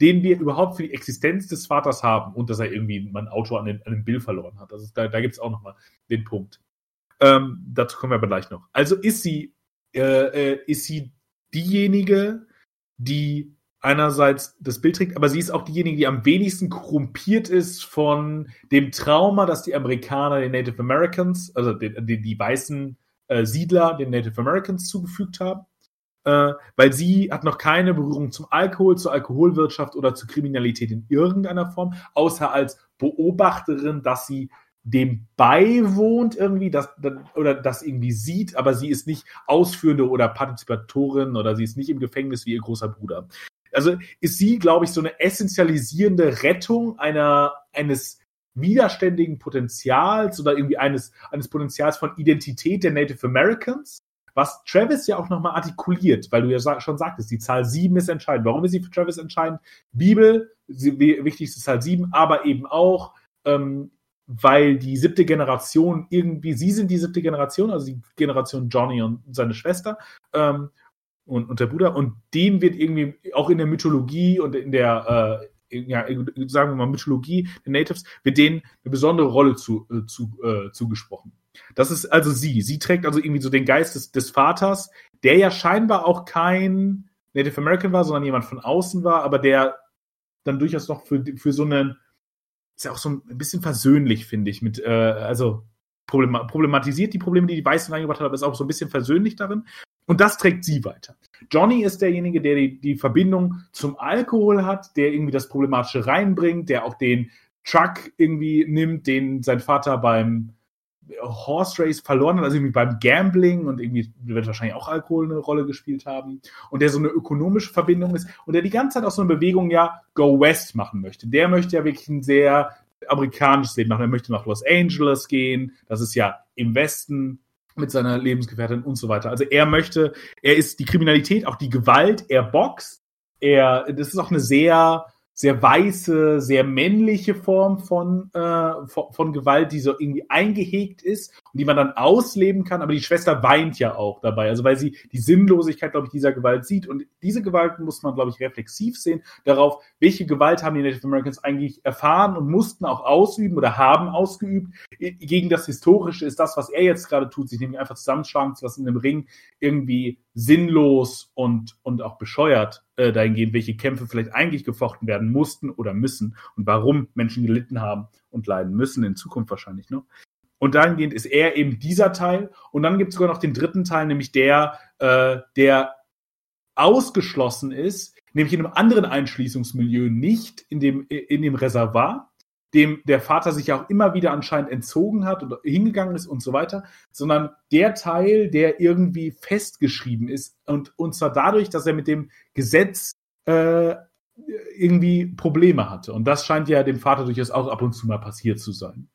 den wir überhaupt für die Existenz des Vaters haben und dass er irgendwie ein Auto an, den, an den Bill verloren hat. Also da, da gibt es auch nochmal den Punkt. Ähm, dazu kommen wir aber gleich noch. Also ist sie, äh, äh, ist sie diejenige, die einerseits das Bild trägt, aber sie ist auch diejenige, die am wenigsten korrumpiert ist von dem Trauma, dass die Amerikaner den Native Americans, also die, die, die weißen äh, Siedler den Native Americans zugefügt haben, äh, weil sie hat noch keine Berührung zum Alkohol, zur Alkoholwirtschaft oder zur Kriminalität in irgendeiner Form, außer als Beobachterin, dass sie dem beiwohnt irgendwie, dass, oder das irgendwie sieht, aber sie ist nicht Ausführende oder Partizipatorin oder sie ist nicht im Gefängnis wie ihr großer Bruder. Also ist sie, glaube ich, so eine essentialisierende Rettung einer, eines widerständigen Potenzials oder irgendwie eines, eines Potenzials von Identität der Native Americans, was Travis ja auch nochmal artikuliert, weil du ja schon sagtest, die Zahl sieben ist entscheidend. Warum ist sie für Travis entscheidend? Bibel, wichtigste Zahl sieben, aber eben auch, ähm, weil die siebte Generation irgendwie, sie sind die siebte Generation, also die Generation Johnny und seine Schwester, ähm, und, und der Bruder, und dem wird irgendwie auch in der Mythologie und in der äh, ja, sagen wir mal, Mythologie der Natives, wird denen eine besondere Rolle zu, äh, zu, äh, zugesprochen. Das ist also sie. Sie trägt also irgendwie so den Geist des, des Vaters, der ja scheinbar auch kein Native American war, sondern jemand von außen war, aber der dann durchaus noch für, für so einen, ist ja auch so ein bisschen versöhnlich, finde ich, mit, äh, also problematisiert die Probleme, die die Weißen reingebracht haben, aber ist auch so ein bisschen versöhnlich darin. Und das trägt sie weiter. Johnny ist derjenige, der die, die Verbindung zum Alkohol hat, der irgendwie das Problematische reinbringt, der auch den Truck irgendwie nimmt, den sein Vater beim Horse Race verloren hat, also irgendwie beim Gambling und irgendwie wird wahrscheinlich auch Alkohol eine Rolle gespielt haben und der so eine ökonomische Verbindung ist und der die ganze Zeit auch so eine Bewegung ja Go West machen möchte. Der möchte ja wirklich ein sehr amerikanisches Leben machen. Er möchte nach Los Angeles gehen. Das ist ja im Westen mit seiner Lebensgefährtin und so weiter. Also er möchte, er ist die Kriminalität, auch die Gewalt, er boxt, er, das ist auch eine sehr sehr weiße, sehr männliche Form von, äh, von, von, Gewalt, die so irgendwie eingehegt ist und die man dann ausleben kann. Aber die Schwester weint ja auch dabei, also weil sie die Sinnlosigkeit, glaube ich, dieser Gewalt sieht. Und diese Gewalt muss man, glaube ich, reflexiv sehen darauf, welche Gewalt haben die Native Americans eigentlich erfahren und mussten auch ausüben oder haben ausgeübt. Gegen das Historische ist das, was er jetzt gerade tut, sich nämlich einfach zusammenschlagen zu lassen in dem Ring, irgendwie sinnlos und, und auch bescheuert äh, dahingehend, welche Kämpfe vielleicht eigentlich gefochten werden mussten oder müssen und warum Menschen gelitten haben und leiden müssen, in Zukunft wahrscheinlich noch. Und dahingehend ist er eben dieser Teil. Und dann gibt es sogar noch den dritten Teil, nämlich der, äh, der ausgeschlossen ist, nämlich in einem anderen Einschließungsmilieu, nicht in dem, in dem Reservat, dem der Vater sich auch immer wieder anscheinend entzogen hat oder hingegangen ist und so weiter, sondern der Teil, der irgendwie festgeschrieben ist und, und zwar dadurch, dass er mit dem Gesetz äh, irgendwie Probleme hatte. Und das scheint ja dem Vater durchaus auch ab und zu mal passiert zu sein.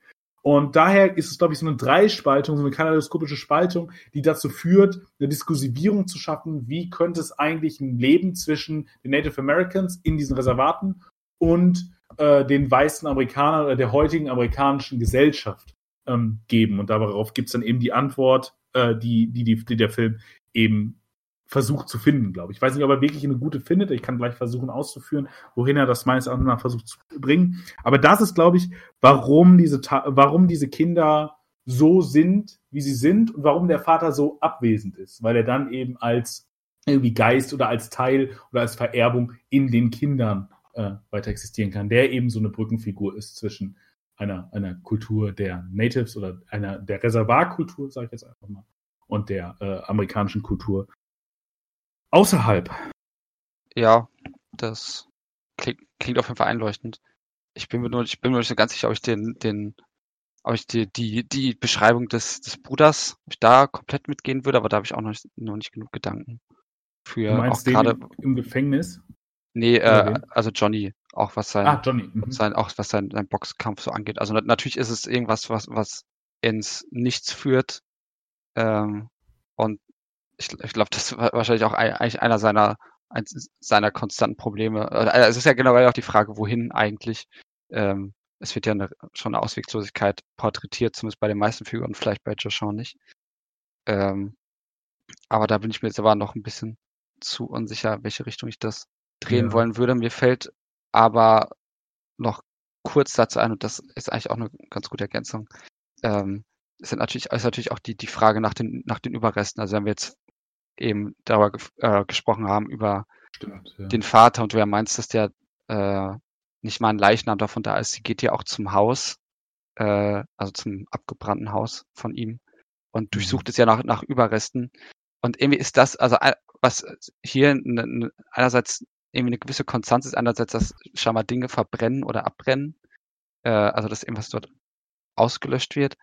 Und daher ist es, glaube ich, so eine Dreispaltung, so eine kaleidoskopische Spaltung, die dazu führt, eine Diskursivierung zu schaffen, wie könnte es eigentlich ein Leben zwischen den Native Americans in diesen Reservaten und äh, den weißen Amerikanern oder der heutigen amerikanischen Gesellschaft ähm, geben. Und darauf gibt es dann eben die Antwort, äh, die, die, die, die der Film eben versucht zu finden, glaube ich. Ich weiß nicht, ob er wirklich eine gute findet. Ich kann gleich versuchen auszuführen, wohin er das meines Erachtens versucht zu bringen. Aber das ist, glaube ich, warum diese, warum diese Kinder so sind, wie sie sind und warum der Vater so abwesend ist, weil er dann eben als irgendwie Geist oder als Teil oder als Vererbung in den Kindern äh, weiter existieren kann, der eben so eine Brückenfigur ist zwischen einer, einer Kultur der Natives oder einer der Reservarkultur, sage ich jetzt einfach mal, und der äh, amerikanischen Kultur außerhalb. Ja, das klingt, klingt auf jeden Fall einleuchtend. Ich bin mir nur, ich bin mir nicht so ganz sicher, ob ich den, den, ob ich die, die, die Beschreibung des, des Bruders, ob ich da komplett mitgehen würde, aber da habe ich auch noch nicht, noch nicht genug Gedanken für. Du meinst auch gerade im Gefängnis? Nee, äh, also Johnny, auch was sein, ah, Johnny. Mhm. sein, auch was sein, sein Boxkampf so angeht. Also natürlich ist es irgendwas, was, was ins Nichts führt. Ähm, und ich, ich glaube, das war wahrscheinlich auch eigentlich einer seiner, eins seiner konstanten Probleme. Äh, es ist ja generell auch die Frage, wohin eigentlich. Ähm, es wird ja eine, schon eine Ausweglosigkeit porträtiert, zumindest bei den meisten Figuren, vielleicht bei Joshua nicht. Ähm, aber da bin ich mir jetzt aber noch ein bisschen zu unsicher, welche Richtung ich das drehen ja. wollen würde. Mir fällt aber noch kurz dazu ein, und das ist eigentlich auch eine ganz gute Ergänzung. Ähm, sind natürlich, ist natürlich auch die, die Frage nach den, nach den Überresten. Also wenn wir jetzt eben darüber äh, gesprochen haben, über Stimmt, ja. den Vater und du ja meinst, dass der äh, nicht mal ein Leichnam davon da ist. Sie geht ja auch zum Haus, äh, also zum abgebrannten Haus von ihm und durchsucht mhm. es ja nach, nach Überresten. Und irgendwie ist das, also was hier einerseits irgendwie eine gewisse Konstanz ist, einerseits, dass scheinbar Dinge verbrennen oder abbrennen, äh, also dass irgendwas dort ausgelöscht wird.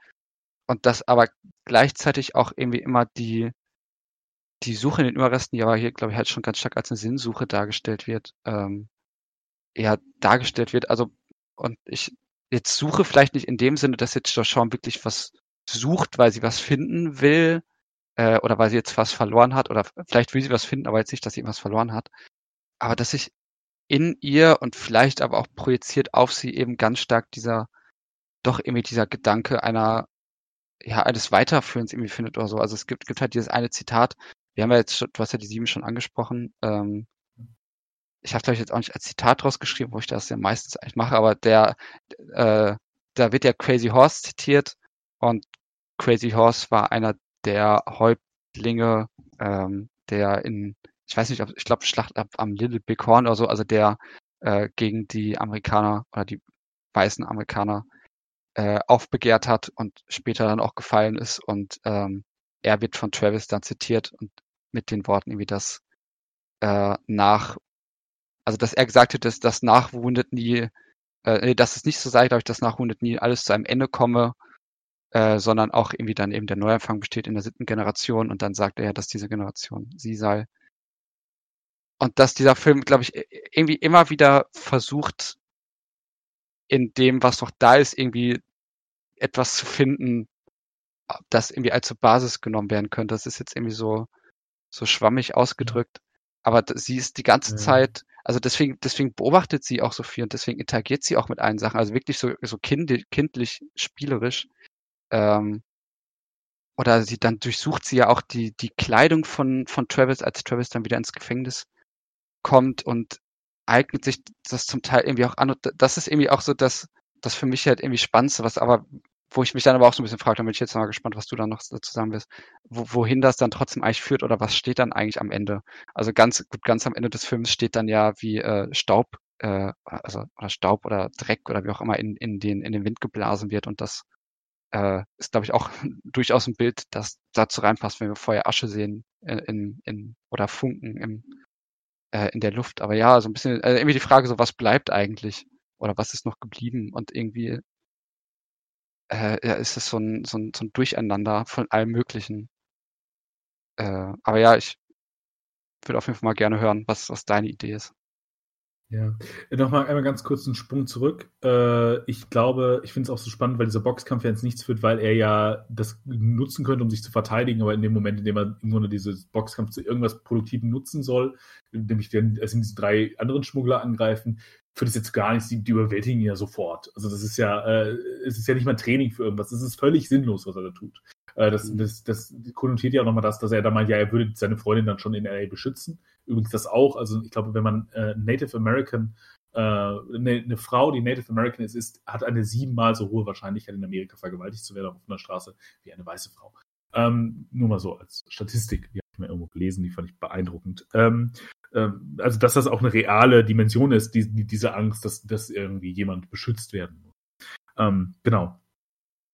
Und dass aber gleichzeitig auch irgendwie immer die, die Suche in den Überresten, die aber hier, glaube ich, halt schon ganz stark als eine Sinnsuche dargestellt wird, ähm, eher dargestellt wird. Also, und ich jetzt suche vielleicht nicht in dem Sinne, dass jetzt Joshua wirklich was sucht, weil sie was finden will, äh, oder weil sie jetzt was verloren hat, oder vielleicht will sie was finden, aber jetzt nicht, dass sie irgendwas verloren hat. Aber dass sich in ihr und vielleicht aber auch projiziert auf sie eben ganz stark dieser, doch irgendwie dieser Gedanke einer, ja, eines Weiterführens irgendwie findet oder so. Also es gibt, gibt halt dieses eine Zitat, wir haben ja jetzt, du hast ja die sieben schon angesprochen. Ähm, ich habe ich jetzt auch nicht als Zitat rausgeschrieben, wo ich das ja meistens eigentlich mache, aber der, äh, da wird ja Crazy Horse zitiert und Crazy Horse war einer der Häuptlinge, ähm, der in, ich weiß nicht, ob, ich glaube Schlacht am Little Big Horn oder so, also der äh, gegen die Amerikaner oder die weißen Amerikaner äh, aufbegehrt hat und später dann auch gefallen ist und ähm, er wird von Travis dann zitiert und mit den Worten irgendwie das äh, nach, also dass er gesagt hat, dass das nach Wounded nie, äh, dass es nicht so sei, glaube ich, dass nach Wounded nie alles zu einem Ende komme, äh, sondern auch irgendwie dann eben der Neuanfang besteht in der siebten Generation und dann sagt er ja, dass diese Generation sie sei. Und dass dieser Film, glaube ich, irgendwie immer wieder versucht, in dem, was noch da ist, irgendwie etwas zu finden, das irgendwie als Basis genommen werden könnte. Das ist jetzt irgendwie so, so schwammig ausgedrückt. Aber sie ist die ganze ja. Zeit, also deswegen, deswegen beobachtet sie auch so viel und deswegen interagiert sie auch mit allen Sachen. Also wirklich so, so kindlich, kindlich, spielerisch. Ähm, oder sie dann durchsucht sie ja auch die, die Kleidung von, von Travis, als Travis dann wieder ins Gefängnis kommt und eignet sich das zum Teil irgendwie auch an. Und das ist irgendwie auch so das, das für mich halt irgendwie Spannendste, was aber wo ich mich dann aber auch so ein bisschen frage, da bin ich jetzt mal gespannt, was du dann noch dazu sagen wirst, wo, wohin das dann trotzdem eigentlich führt oder was steht dann eigentlich am Ende? Also ganz gut, ganz am Ende des Films steht dann ja wie äh, Staub, äh, also oder Staub oder Dreck oder wie auch immer in, in den in den Wind geblasen wird und das äh, ist, glaube ich, auch durchaus ein Bild, das dazu reinpasst, wenn wir vorher Asche sehen in, in, in oder Funken im, äh, in der Luft. Aber ja, so ein bisschen äh, irgendwie die Frage, so was bleibt eigentlich oder was ist noch geblieben und irgendwie äh, ja, ist es so ein, so, ein, so ein Durcheinander von allem Möglichen. Äh, aber ja, ich würde auf jeden Fall mal gerne hören, was, was deine Idee ist. Ja, nochmal einmal ganz kurz einen Sprung zurück. Äh, ich glaube, ich finde es auch so spannend, weil dieser Boxkampf ja ins Nichts führt, weil er ja das nutzen könnte, um sich zu verteidigen, aber in dem Moment, in dem er im Grunde dieses Boxkampf zu irgendwas Produktivem nutzen soll, nämlich es sind diese drei anderen Schmuggler angreifen, führt es jetzt gar nichts, die, die überwältigen ihn ja sofort. Also das ist ja, äh, es ist ja nicht mal Training für irgendwas, es ist völlig sinnlos, was er da tut. Äh, das, das, das konnotiert ja auch nochmal das, dass er da meint, ja, er würde seine Freundin dann schon in LA beschützen übrigens das auch. Also ich glaube, wenn man äh, Native American, äh, eine, eine, Frau, die Native American ist, ist, hat eine siebenmal so hohe Wahrscheinlichkeit, in Amerika vergewaltigt zu werden auf einer Straße wie eine weiße Frau. Ähm, nur mal so als Statistik, die habe ich mir irgendwo gelesen, die fand ich beeindruckend. Ähm, ähm, also, dass das auch eine reale Dimension ist, die, die, diese Angst, dass, dass irgendwie jemand beschützt werden muss. Ähm, genau.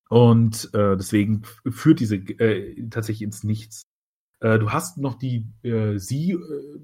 Und äh, deswegen führt diese äh, tatsächlich ins Nichts. Äh, du hast noch die äh, sie äh,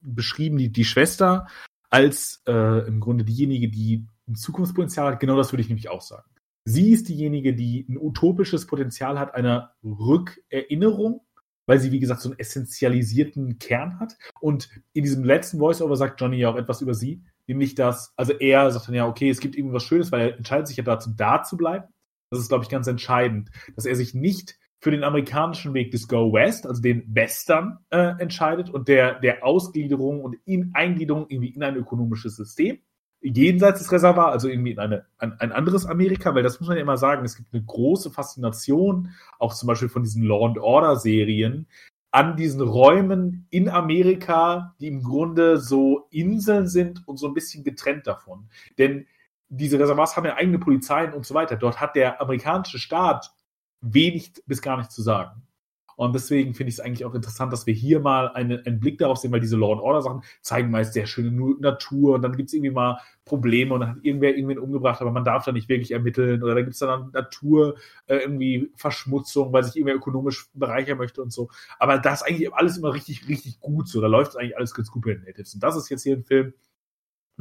beschrieben, die, die Schwester, als äh, im Grunde diejenige, die ein Zukunftspotenzial hat. Genau das würde ich nämlich auch sagen. Sie ist diejenige, die ein utopisches Potenzial hat einer Rückerinnerung, weil sie, wie gesagt, so einen essentialisierten Kern hat. Und in diesem letzten Voiceover sagt Johnny ja auch etwas über sie, nämlich dass, also er sagt dann ja, okay, es gibt irgendwas Schönes, weil er entscheidet sich ja dazu, da zu bleiben. Das ist, glaube ich, ganz entscheidend, dass er sich nicht für den amerikanischen Weg des Go West, also den Western, äh, entscheidet und der, der Ausgliederung und in Eingliederung irgendwie in ein ökonomisches System. Jenseits des Reservoirs, also irgendwie in eine, ein, ein anderes Amerika, weil das muss man ja immer sagen, es gibt eine große Faszination, auch zum Beispiel von diesen Law and Order Serien, an diesen Räumen in Amerika, die im Grunde so Inseln sind und so ein bisschen getrennt davon. Denn diese Reservoirs haben ja eigene Polizeien und so weiter. Dort hat der amerikanische Staat wenig bis gar nichts zu sagen. Und deswegen finde ich es eigentlich auch interessant, dass wir hier mal eine, einen Blick darauf sehen, weil diese Law and Order Sachen zeigen meist sehr schöne Natur und dann gibt es irgendwie mal Probleme und dann hat irgendwer irgendwen umgebracht, aber man darf da nicht wirklich ermitteln oder da gibt es dann Natur, äh, irgendwie Verschmutzung, weil sich irgendwer ökonomisch bereichern möchte und so. Aber das ist eigentlich alles immer richtig, richtig gut so. Da läuft eigentlich alles ganz gut bei den Natives. Und das ist jetzt hier ein Film,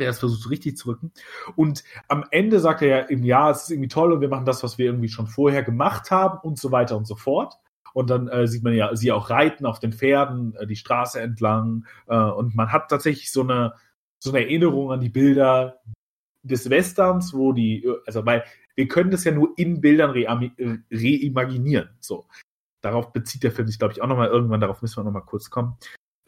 der es versucht, richtig zu rücken. Und am Ende sagt er ja im Jahr, es ist irgendwie toll und wir machen das, was wir irgendwie schon vorher gemacht haben und so weiter und so fort. Und dann äh, sieht man ja sie auch reiten auf den Pferden, äh, die Straße entlang. Äh, und man hat tatsächlich so eine, so eine Erinnerung an die Bilder des Westerns, wo die, also weil wir können das ja nur in Bildern reimaginieren. Re so. Darauf bezieht der Film sich, glaube ich, auch nochmal irgendwann, darauf müssen wir nochmal kurz kommen.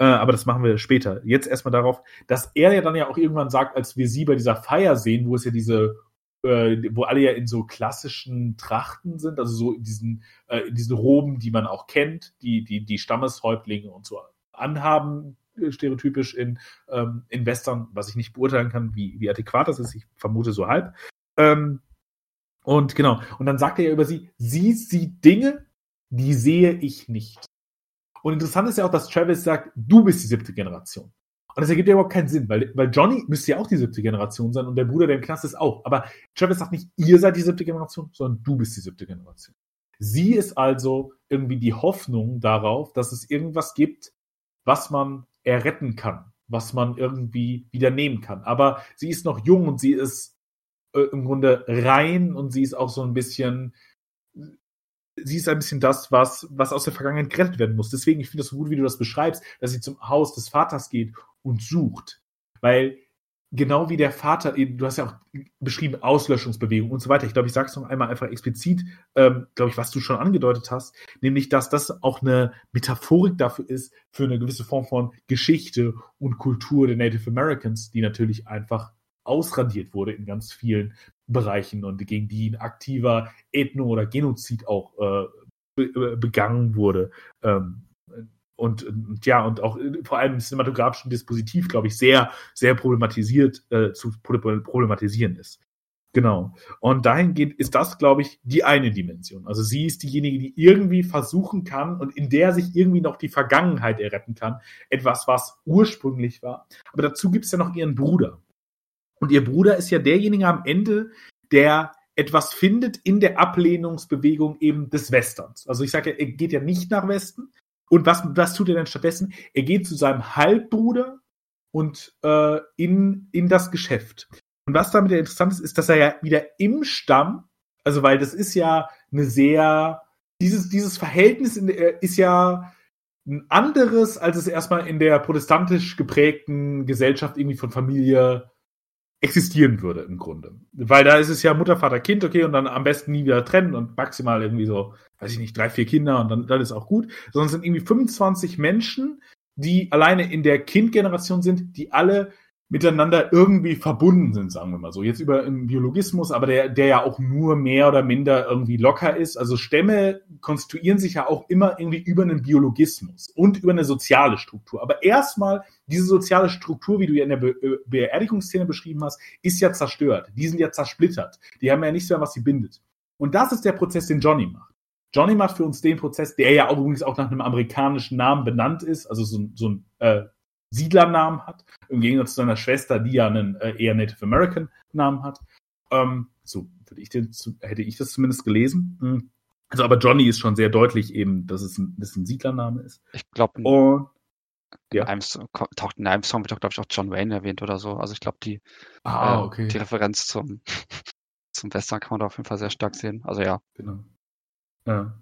Äh, aber das machen wir später. Jetzt erstmal darauf, dass er ja dann ja auch irgendwann sagt, als wir sie bei dieser Feier sehen, wo es ja diese, äh, wo alle ja in so klassischen Trachten sind, also so in diesen, äh, in diesen Roben, die man auch kennt, die, die, die Stammeshäuptlinge und so anhaben, äh, stereotypisch in, ähm, in Western, was ich nicht beurteilen kann, wie, wie adäquat das ist. Ich vermute so halb. Ähm, und genau, und dann sagt er ja über sie, sie sieht Dinge, die sehe ich nicht. Und interessant ist ja auch, dass Travis sagt, du bist die siebte Generation. Und das ergibt ja überhaupt keinen Sinn, weil, weil Johnny müsste ja auch die siebte Generation sein und der Bruder, der im Knast ist, auch. Aber Travis sagt nicht, ihr seid die siebte Generation, sondern du bist die siebte Generation. Sie ist also irgendwie die Hoffnung darauf, dass es irgendwas gibt, was man erretten kann, was man irgendwie wieder nehmen kann. Aber sie ist noch jung und sie ist äh, im Grunde rein und sie ist auch so ein bisschen sie ist ein bisschen das, was, was aus der Vergangenheit gerettet werden muss. Deswegen, ich finde das so gut, wie du das beschreibst, dass sie zum Haus des Vaters geht und sucht. Weil genau wie der Vater, du hast ja auch beschrieben, Auslöschungsbewegung und so weiter. Ich glaube, ich sage es noch einmal einfach explizit, ähm, glaube ich, was du schon angedeutet hast, nämlich, dass das auch eine Metaphorik dafür ist, für eine gewisse Form von Geschichte und Kultur der Native Americans, die natürlich einfach ausradiert wurde in ganz vielen Bereichen und gegen die ein aktiver Ethno- oder Genozid auch äh, be begangen wurde. Ähm, und, und, ja, und auch vor allem im cinematografischen Dispositiv, glaube ich, sehr, sehr problematisiert äh, zu problematisieren ist. Genau. Und dahingehend ist das, glaube ich, die eine Dimension. Also sie ist diejenige, die irgendwie versuchen kann und in der sich irgendwie noch die Vergangenheit erretten kann. Etwas, was ursprünglich war. Aber dazu gibt es ja noch ihren Bruder. Und ihr Bruder ist ja derjenige am Ende, der etwas findet in der Ablehnungsbewegung eben des Westerns. Also ich sage, er geht ja nicht nach Westen. Und was, was tut er denn stattdessen? Er geht zu seinem Halbbruder und äh, in, in das Geschäft. Und was damit interessant ist, ist, dass er ja wieder im Stamm, also weil das ist ja eine sehr, dieses, dieses Verhältnis in, ist ja ein anderes, als es erstmal in der protestantisch geprägten Gesellschaft irgendwie von Familie existieren würde im Grunde. Weil da ist es ja Mutter, Vater, Kind, okay, und dann am besten nie wieder trennen und maximal irgendwie so, weiß ich nicht, drei, vier Kinder und dann, dann ist auch gut. Sondern es sind irgendwie 25 Menschen, die alleine in der Kindgeneration sind, die alle miteinander irgendwie verbunden sind, sagen wir mal so. Jetzt über im Biologismus, aber der, der ja auch nur mehr oder minder irgendwie locker ist. Also Stämme konstituieren sich ja auch immer irgendwie über einen Biologismus und über eine soziale Struktur. Aber erstmal, diese soziale Struktur, wie du ja in der Be äh, Beerdigungsszene beschrieben hast, ist ja zerstört. Die sind ja zersplittert. Die haben ja nichts mehr, was sie bindet. Und das ist der Prozess, den Johnny macht. Johnny macht für uns den Prozess, der ja auch übrigens auch nach einem amerikanischen Namen benannt ist, also so, so ein äh, Siedlernamen hat, im Gegensatz zu seiner Schwester, die ja einen äh, eher Native American Namen hat. Ähm, so ich den, hätte ich das zumindest gelesen. Mhm. Also, aber Johnny ist schon sehr deutlich eben, dass es ein, dass ein Siedlername ist. Ich glaube, in, ja. einem, taucht in einem Song wird glaube ich, auch John Wayne erwähnt oder so. Also ich glaube, die, ah, äh, okay. die Referenz zum, zum Western kann man da auf jeden Fall sehr stark sehen. Also ja. Genau. Ja.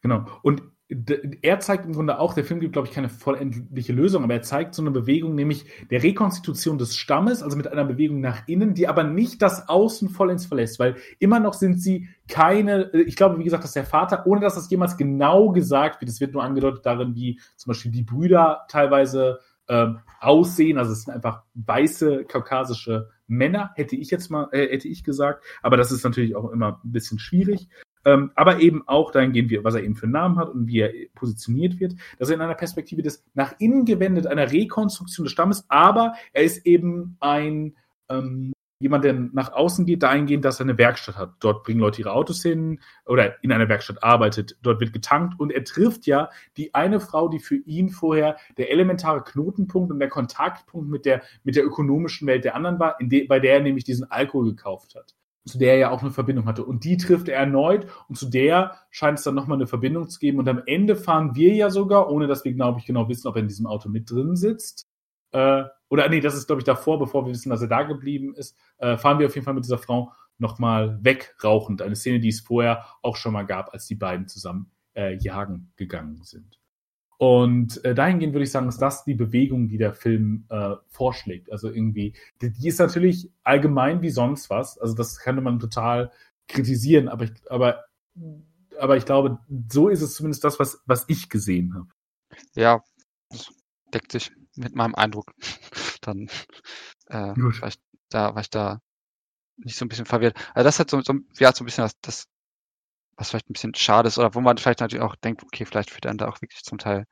Genau. Und er zeigt im Grunde auch, der Film gibt, glaube ich, keine vollendliche Lösung, aber er zeigt so eine Bewegung, nämlich der Rekonstitution des Stammes, also mit einer Bewegung nach innen, die aber nicht das Außen vollends verlässt, weil immer noch sind sie keine, ich glaube, wie gesagt, dass der Vater, ohne dass das jemals genau gesagt wird, es wird nur angedeutet darin, wie zum Beispiel die Brüder teilweise äh, aussehen, also es sind einfach weiße kaukasische Männer, hätte ich jetzt mal, äh, hätte ich gesagt, aber das ist natürlich auch immer ein bisschen schwierig ähm, aber eben auch dahingehend, wie, was er eben für einen Namen hat und wie er positioniert wird, dass er in einer Perspektive des nach innen gewendet, einer Rekonstruktion des Stammes, aber er ist eben ein ähm, jemand, der nach außen geht, dahingehend, dass er eine Werkstatt hat. Dort bringen Leute ihre Autos hin oder in einer Werkstatt arbeitet. Dort wird getankt und er trifft ja die eine Frau, die für ihn vorher der elementare Knotenpunkt und der Kontaktpunkt mit der, mit der ökonomischen Welt der anderen war, in de, bei der er nämlich diesen Alkohol gekauft hat zu der er ja auch eine Verbindung hatte. Und die trifft er erneut und zu der scheint es dann nochmal eine Verbindung zu geben. Und am Ende fahren wir ja sogar, ohne dass wir, glaube ich, genau wissen, ob er in diesem Auto mit drin sitzt. Äh, oder nee, das ist, glaube ich, davor, bevor wir wissen, dass er da geblieben ist, äh, fahren wir auf jeden Fall mit dieser Frau nochmal weg rauchend. Eine Szene, die es vorher auch schon mal gab, als die beiden zusammen äh, jagen gegangen sind. Und äh, dahingehend würde ich sagen, ist das die Bewegung, die der Film äh, vorschlägt. Also irgendwie, die, die, ist natürlich allgemein wie sonst was. Also das könnte man total kritisieren, aber ich, aber, aber ich glaube, so ist es zumindest das, was, was ich gesehen habe. Ja, das deckt sich mit meinem Eindruck. Dann äh, war, ich da, war ich da nicht so ein bisschen verwirrt. Also das hat so, so, ja, so ein bisschen das, das was vielleicht ein bisschen schade ist oder wo man vielleicht natürlich auch denkt, okay, vielleicht fehlt dann da auch wirklich zum Teil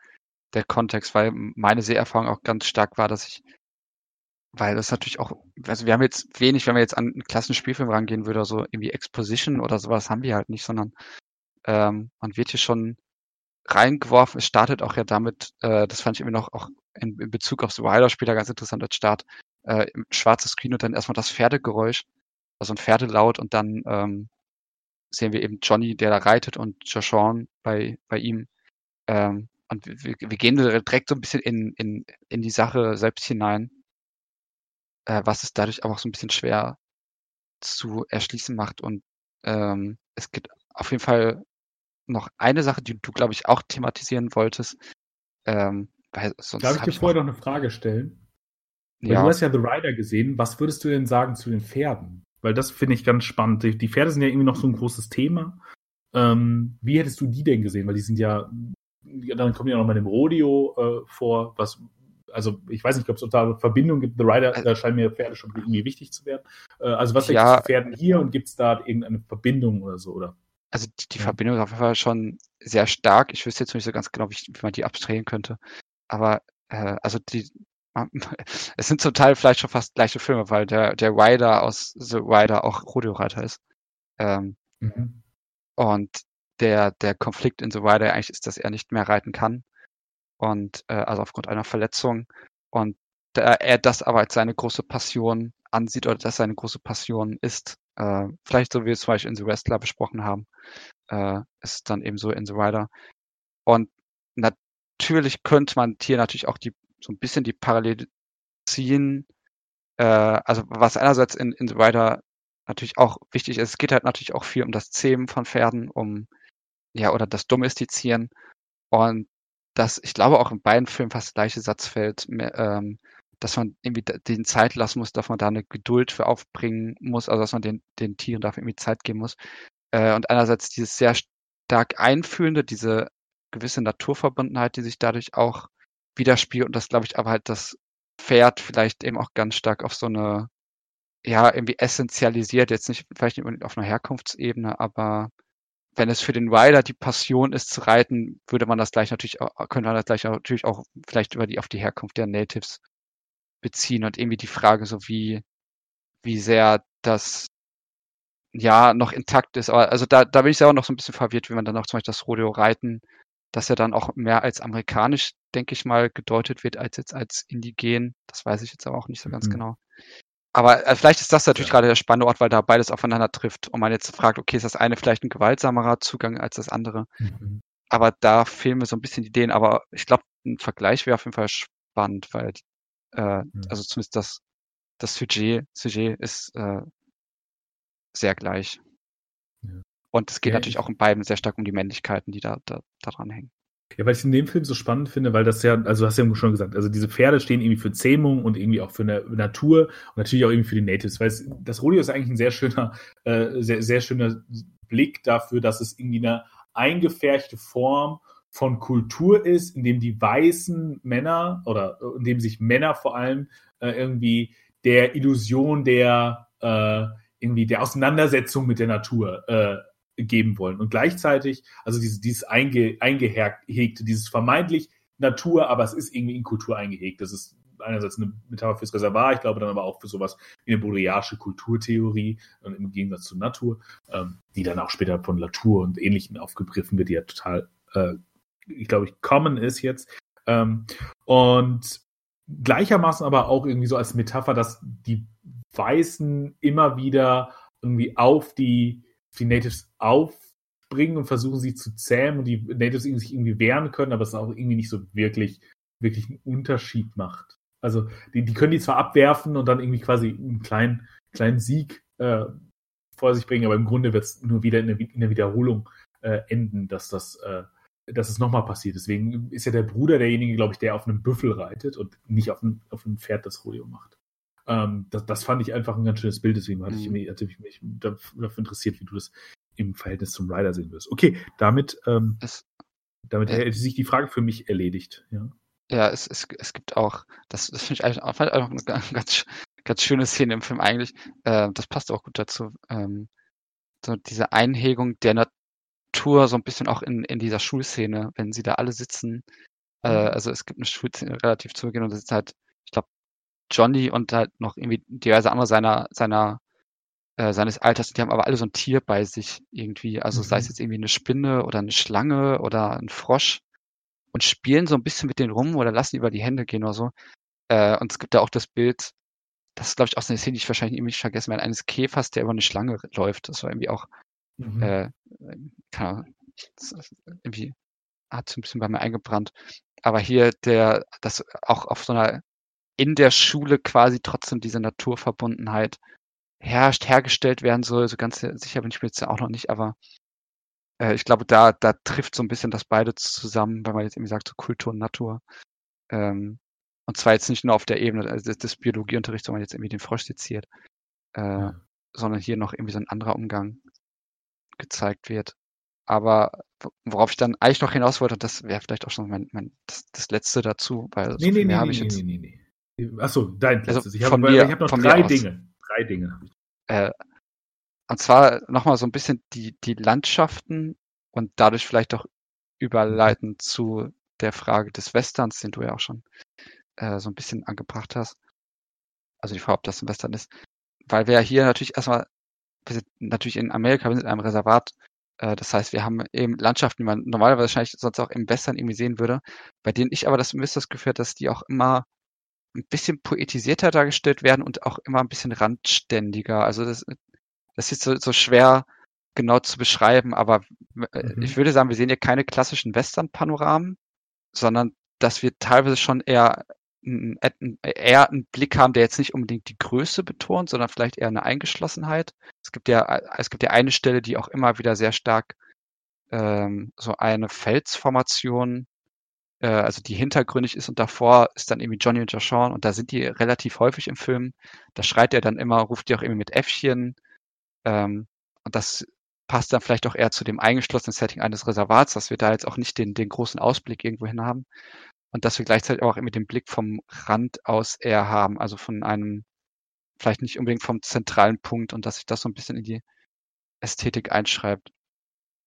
der Kontext, weil meine Seherfahrung auch ganz stark war, dass ich, weil das natürlich auch, also wir haben jetzt wenig, wenn wir jetzt an einen klassischen Spielfilm rangehen würde, so irgendwie Exposition oder sowas haben wir halt nicht, sondern ähm, man wird hier schon reingeworfen. Es startet auch ja damit, äh, das fand ich irgendwie noch auch in, in Bezug auf The Rider später ganz interessant als Start, äh, schwarzes Screen und dann erstmal das Pferdegeräusch, also ein Pferdelaut und dann ähm, sehen wir eben Johnny, der da reitet und Joshawn bei, bei ihm. Ähm, und wir, wir gehen direkt so ein bisschen in, in, in die Sache selbst hinein, äh, was es dadurch aber auch so ein bisschen schwer zu erschließen macht. Und ähm, es gibt auf jeden Fall noch eine Sache, die du, glaube ich, auch thematisieren wolltest. Ähm, weil sonst Darf ich dir vorher noch eine Frage stellen? Weil ja. du hast ja The Rider gesehen. Was würdest du denn sagen zu den Pferden? Weil das finde ich ganz spannend. Die Pferde sind ja irgendwie noch so ein großes Thema. Ähm, wie hättest du die denn gesehen? Weil die sind ja, dann kommen ja noch mal im Rodeo äh, vor, was, also ich weiß nicht, ob es da Verbindung gibt. The Rider, da scheinen mir Pferde schon irgendwie wichtig zu werden. Äh, also was ja, zu Pferden hier und gibt es da irgendeine Verbindung oder so, oder? Also die, die ja. Verbindung ist auf jeden Fall schon sehr stark. Ich wüsste jetzt nicht so ganz genau, wie, wie man die abstrehen könnte. Aber äh, also die, es sind zum Teil vielleicht schon fast gleiche Filme, weil der, der Rider aus The Rider auch Rodeo-Reiter ist. Ähm, mhm. Und der, der Konflikt in The Rider eigentlich ist, dass er nicht mehr reiten kann. Und äh, also aufgrund einer Verletzung. Und da er das aber als seine große Passion ansieht oder dass seine große Passion ist, äh, vielleicht so wie wir es zum Beispiel in The Wrestler besprochen haben, äh, ist dann eben so in The Rider. Und natürlich könnte man hier natürlich auch die so ein bisschen die Parallele ziehen. Äh, also was einerseits in, in The Rider natürlich auch wichtig ist, es geht halt natürlich auch viel um das Zähmen von Pferden, um ja, oder das Domestizieren. Und dass ich glaube auch in beiden Filmen fast das gleiche Satz fällt, ähm, dass man irgendwie den Zeit lassen muss, dass man da eine Geduld für aufbringen muss, also dass man den, den Tieren dafür irgendwie Zeit geben muss. Äh, und einerseits dieses sehr stark einfühlende, diese gewisse Naturverbundenheit, die sich dadurch auch widerspiegelt und das glaube ich aber halt das Pferd vielleicht eben auch ganz stark auf so eine, ja, irgendwie essentialisiert, jetzt nicht vielleicht nicht auf einer Herkunftsebene, aber wenn es für den Rider die Passion ist zu reiten, würde man das gleich natürlich, könnte man das gleich natürlich auch vielleicht über die, auf die Herkunft der Natives beziehen und irgendwie die Frage so wie, wie sehr das ja noch intakt ist. Aber also da, da bin ich selber noch so ein bisschen verwirrt, wie man dann auch zum Beispiel das Rodeo reiten, dass er dann auch mehr als amerikanisch, denke ich mal, gedeutet wird als jetzt als indigen. Das weiß ich jetzt aber auch nicht so ganz mhm. genau. Aber äh, vielleicht ist das natürlich ja. gerade der spannende Ort, weil da beides aufeinander trifft und man jetzt fragt, okay, ist das eine vielleicht ein gewaltsamerer Zugang als das andere? Mhm. Aber da fehlen mir so ein bisschen Ideen. Aber ich glaube, ein Vergleich wäre auf jeden Fall spannend, weil, äh, mhm. also zumindest das, das Sujet, Sujet ist äh, sehr gleich. Ja. Und es geht ja, natürlich auch in beiden sehr stark um die Männlichkeiten, die da, da, da dran hängen. Ja, weil ich in dem Film so spannend finde, weil das ja, also hast du ja schon gesagt, also diese Pferde stehen irgendwie für Zähmung und irgendwie auch für eine Natur und natürlich auch irgendwie für die Natives, weil es, das Rodeo ist eigentlich ein sehr schöner, äh, sehr, sehr schöner Blick dafür, dass es irgendwie eine eingefärchte Form von Kultur ist, in dem die weißen Männer oder in dem sich Männer vor allem äh, irgendwie der Illusion der äh, irgendwie der Auseinandersetzung mit der Natur äh, geben wollen. Und gleichzeitig, also dieses, dieses einge, eingehegte, dieses vermeintlich Natur, aber es ist irgendwie in Kultur eingehegt. Das ist einerseits eine Metapher fürs Reservat, ich glaube dann aber auch für sowas wie eine Baudrillardische Kulturtheorie im Gegensatz zur Natur, ähm, die dann auch später von Latour und Ähnlichen aufgegriffen wird, die ja total, äh, ich glaube, ich common ist jetzt. Ähm, und gleichermaßen aber auch irgendwie so als Metapher, dass die Weißen immer wieder irgendwie auf die die Natives aufbringen und versuchen sie zu zähmen und die Natives sich irgendwie wehren können, aber es auch irgendwie nicht so wirklich, wirklich einen Unterschied macht. Also die, die können die zwar abwerfen und dann irgendwie quasi einen kleinen, kleinen Sieg äh, vor sich bringen, aber im Grunde wird es nur wieder in der, Wiederholung äh, enden, dass das, äh, dass es nochmal passiert. Deswegen ist ja der Bruder derjenige, glaube ich, der auf einem Büffel reitet und nicht auf einem, auf einem Pferd das Rodeo macht. Ähm, das, das fand ich einfach ein ganz schönes Bild, deswegen hatte ich, mhm. mich, hatte ich mich dafür interessiert, wie du das im Verhältnis zum Rider sehen wirst. Okay, damit, ähm, es, damit äh, hätte sich die Frage für mich erledigt. Ja, ja es, es, es gibt auch, das, das finde ich eigentlich auch, auch eine ganz, ganz schöne Szene im Film eigentlich. Äh, das passt auch gut dazu. Ähm, so diese Einhegung der Natur so ein bisschen auch in, in dieser Schulszene, wenn sie da alle sitzen. Äh, mhm. also es gibt eine Schulszene relativ zu Beginn und da sitzt halt Johnny und halt noch irgendwie diverse andere seiner, seiner, äh, seines Alters, die haben aber alle so ein Tier bei sich irgendwie. Also mhm. sei es mhm. jetzt irgendwie eine Spinne oder eine Schlange oder ein Frosch und spielen so ein bisschen mit denen rum oder lassen über die Hände gehen oder so. Äh, und es gibt da auch das Bild, das ist, glaube ich, auch so eine Szene, die ich wahrscheinlich irgendwie vergessen werde, eines Käfers, der über eine Schlange läuft. Das war irgendwie auch, mhm. äh, keine Ahnung, irgendwie hat so ein bisschen bei mir eingebrannt. Aber hier der, das auch auf so einer in der Schule quasi trotzdem diese Naturverbundenheit herrscht, hergestellt werden soll. So ganz sicher bin ich mir jetzt auch noch nicht, aber äh, ich glaube, da, da trifft so ein bisschen das beide zusammen, wenn man jetzt irgendwie sagt, so Kultur und Natur. Ähm, und zwar jetzt nicht nur auf der Ebene also des, des Biologieunterrichts, wo man jetzt irgendwie den Frosch seziert, äh, ja. sondern hier noch irgendwie so ein anderer Umgang gezeigt wird. Aber worauf ich dann eigentlich noch hinaus wollte, und das wäre vielleicht auch schon mein, mein das, das letzte dazu, weil nee, so nee, nee, habe ich jetzt. Nee, nee, nee. Achso, dein letztes. Also ich habe hab noch drei Dinge. Drei Dinge. Äh, und zwar nochmal so ein bisschen die, die Landschaften und dadurch vielleicht auch überleiten zu der Frage des Westerns, den du ja auch schon äh, so ein bisschen angebracht hast. Also die Frage, ob das ein Western ist. Weil wir ja hier natürlich erstmal, wir sind natürlich in Amerika, wir sind in einem Reservat. Äh, das heißt, wir haben eben Landschaften, die man normalerweise wahrscheinlich sonst auch im Western irgendwie sehen würde, bei denen ich aber das bisschen das Gefühl dass die auch immer ein bisschen poetisierter dargestellt werden und auch immer ein bisschen randständiger. Also das, das ist so, so schwer genau zu beschreiben, aber äh, mhm. ich würde sagen, wir sehen hier keine klassischen Western-Panoramen, sondern dass wir teilweise schon eher eher einen Blick haben, der jetzt nicht unbedingt die Größe betont, sondern vielleicht eher eine Eingeschlossenheit. Es gibt ja, es gibt ja eine Stelle, die auch immer wieder sehr stark ähm, so eine Felsformation äh, also die hintergründig ist und davor ist dann irgendwie Johnny und Joshon und da sind die relativ häufig im Film. Da schreit er dann immer, ruft die auch irgendwie mit Äffchen. Ähm, und das passt dann vielleicht auch eher zu dem eingeschlossenen Setting eines Reservats, dass wir da jetzt auch nicht den, den großen Ausblick irgendwo hin haben. Und dass wir gleichzeitig auch mit dem Blick vom Rand aus eher haben, also von einem, vielleicht nicht unbedingt vom zentralen Punkt und dass sich das so ein bisschen in die Ästhetik einschreibt.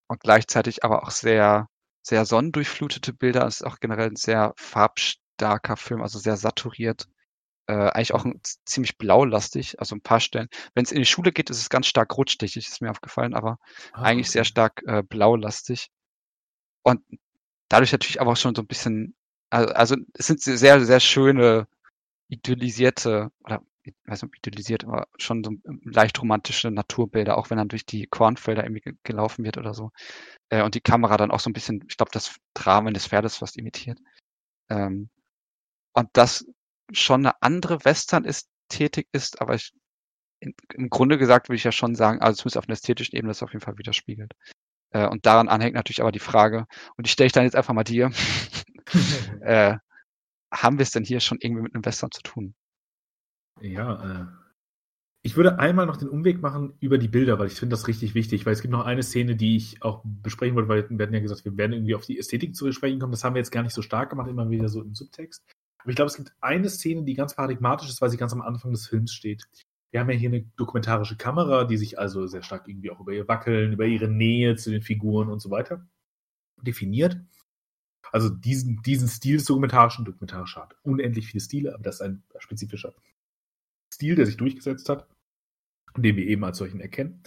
Und gleichzeitig aber auch sehr, sehr sonnendurchflutete Bilder. Es ist auch generell ein sehr farbstarker Film, also sehr saturiert. Äh, eigentlich auch ein, ziemlich blaulastig, also ein paar Stellen. Wenn es in die Schule geht, ist es ganz stark rutschstichig, ist mir aufgefallen, aber ah, eigentlich okay. sehr stark äh, blaulastig. Und dadurch natürlich aber auch schon so ein bisschen, also, also es sind sehr, sehr schöne, idyllisierte, oder weiß nicht, idealisiert, aber schon so leicht romantische Naturbilder, auch wenn dann durch die Kornfelder irgendwie gelaufen wird oder so. Äh, und die Kamera dann auch so ein bisschen, ich glaube, das Dramen des Pferdes fast imitiert. Ähm, und das schon eine andere Western-Ästhetik ist, aber ich, in, im Grunde gesagt würde ich ja schon sagen, also zumindest auf einer ästhetischen Ebene das auf jeden Fall widerspiegelt. Äh, und daran anhängt natürlich aber die Frage, und die stelle ich dann jetzt einfach mal dir, äh, haben wir es denn hier schon irgendwie mit einem Western zu tun? Ja, äh, ich würde einmal noch den Umweg machen über die Bilder, weil ich finde das richtig wichtig, weil es gibt noch eine Szene, die ich auch besprechen wollte, weil wir hatten ja gesagt, wir werden irgendwie auf die Ästhetik zu sprechen kommen. Das haben wir jetzt gar nicht so stark gemacht, immer wieder so im Subtext. Aber ich glaube, es gibt eine Szene, die ganz paradigmatisch ist, weil sie ganz am Anfang des Films steht. Wir haben ja hier eine dokumentarische Kamera, die sich also sehr stark irgendwie auch über ihr Wackeln, über ihre Nähe zu den Figuren und so weiter definiert. Also diesen, diesen Stil des dokumentarischen, dokumentarischer hat unendlich viele Stile, aber das ist ein spezifischer Stil, der sich durchgesetzt hat, den wir eben als solchen erkennen.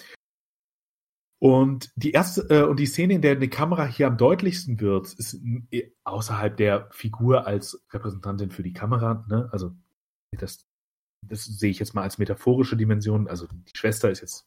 Und die erste äh, und die Szene, in der eine Kamera hier am deutlichsten wird, ist äh, außerhalb der Figur als Repräsentantin für die Kamera. Ne? Also das, das sehe ich jetzt mal als metaphorische Dimension. Also die Schwester ist jetzt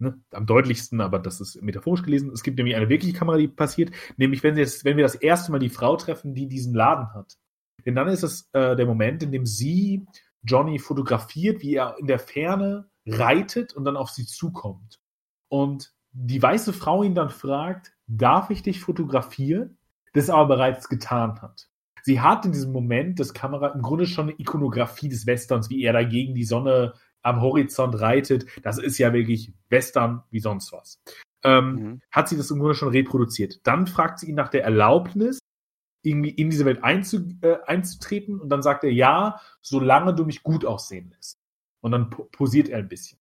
ne, am deutlichsten, aber das ist metaphorisch gelesen. Es gibt nämlich eine wirkliche Kamera, die passiert, nämlich wenn, jetzt, wenn wir das erste Mal die Frau treffen, die diesen Laden hat. Denn dann ist es äh, der Moment, in dem sie Johnny fotografiert, wie er in der Ferne reitet und dann auf sie zukommt. Und die weiße Frau ihn dann fragt, darf ich dich fotografieren? Das aber bereits getan hat. Sie hat in diesem Moment das Kamera im Grunde schon eine Ikonografie des Westerns, wie er da gegen die Sonne am Horizont reitet. Das ist ja wirklich Western wie sonst was. Ähm, mhm. Hat sie das im Grunde schon reproduziert. Dann fragt sie ihn nach der Erlaubnis, irgendwie in diese Welt einzu, äh, einzutreten. Und dann sagt er, ja, solange du mich gut aussehen lässt. Und dann posiert er ein bisschen.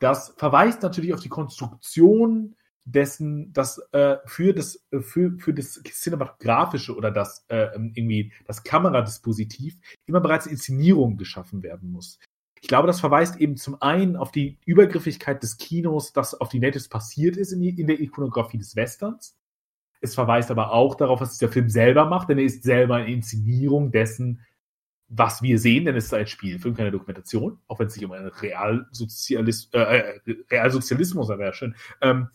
Das verweist natürlich auf die Konstruktion dessen, das äh, für das äh, für, für das cinematografische oder das äh, irgendwie das Kameradispositiv immer bereits Inszenierung geschaffen werden muss. Ich glaube, das verweist eben zum einen auf die Übergriffigkeit des Kinos, das auf die Natives passiert ist in, die, in der Ikonografie des Westerns. Es verweist aber auch darauf, was der Film selber macht, denn er ist selber eine Inszenierung dessen, was wir sehen, denn es ist ein Spielfilm, keine Dokumentation, auch wenn es sich um einen Realsozialis äh, äh, Realsozialismus, wäre schön, ähm,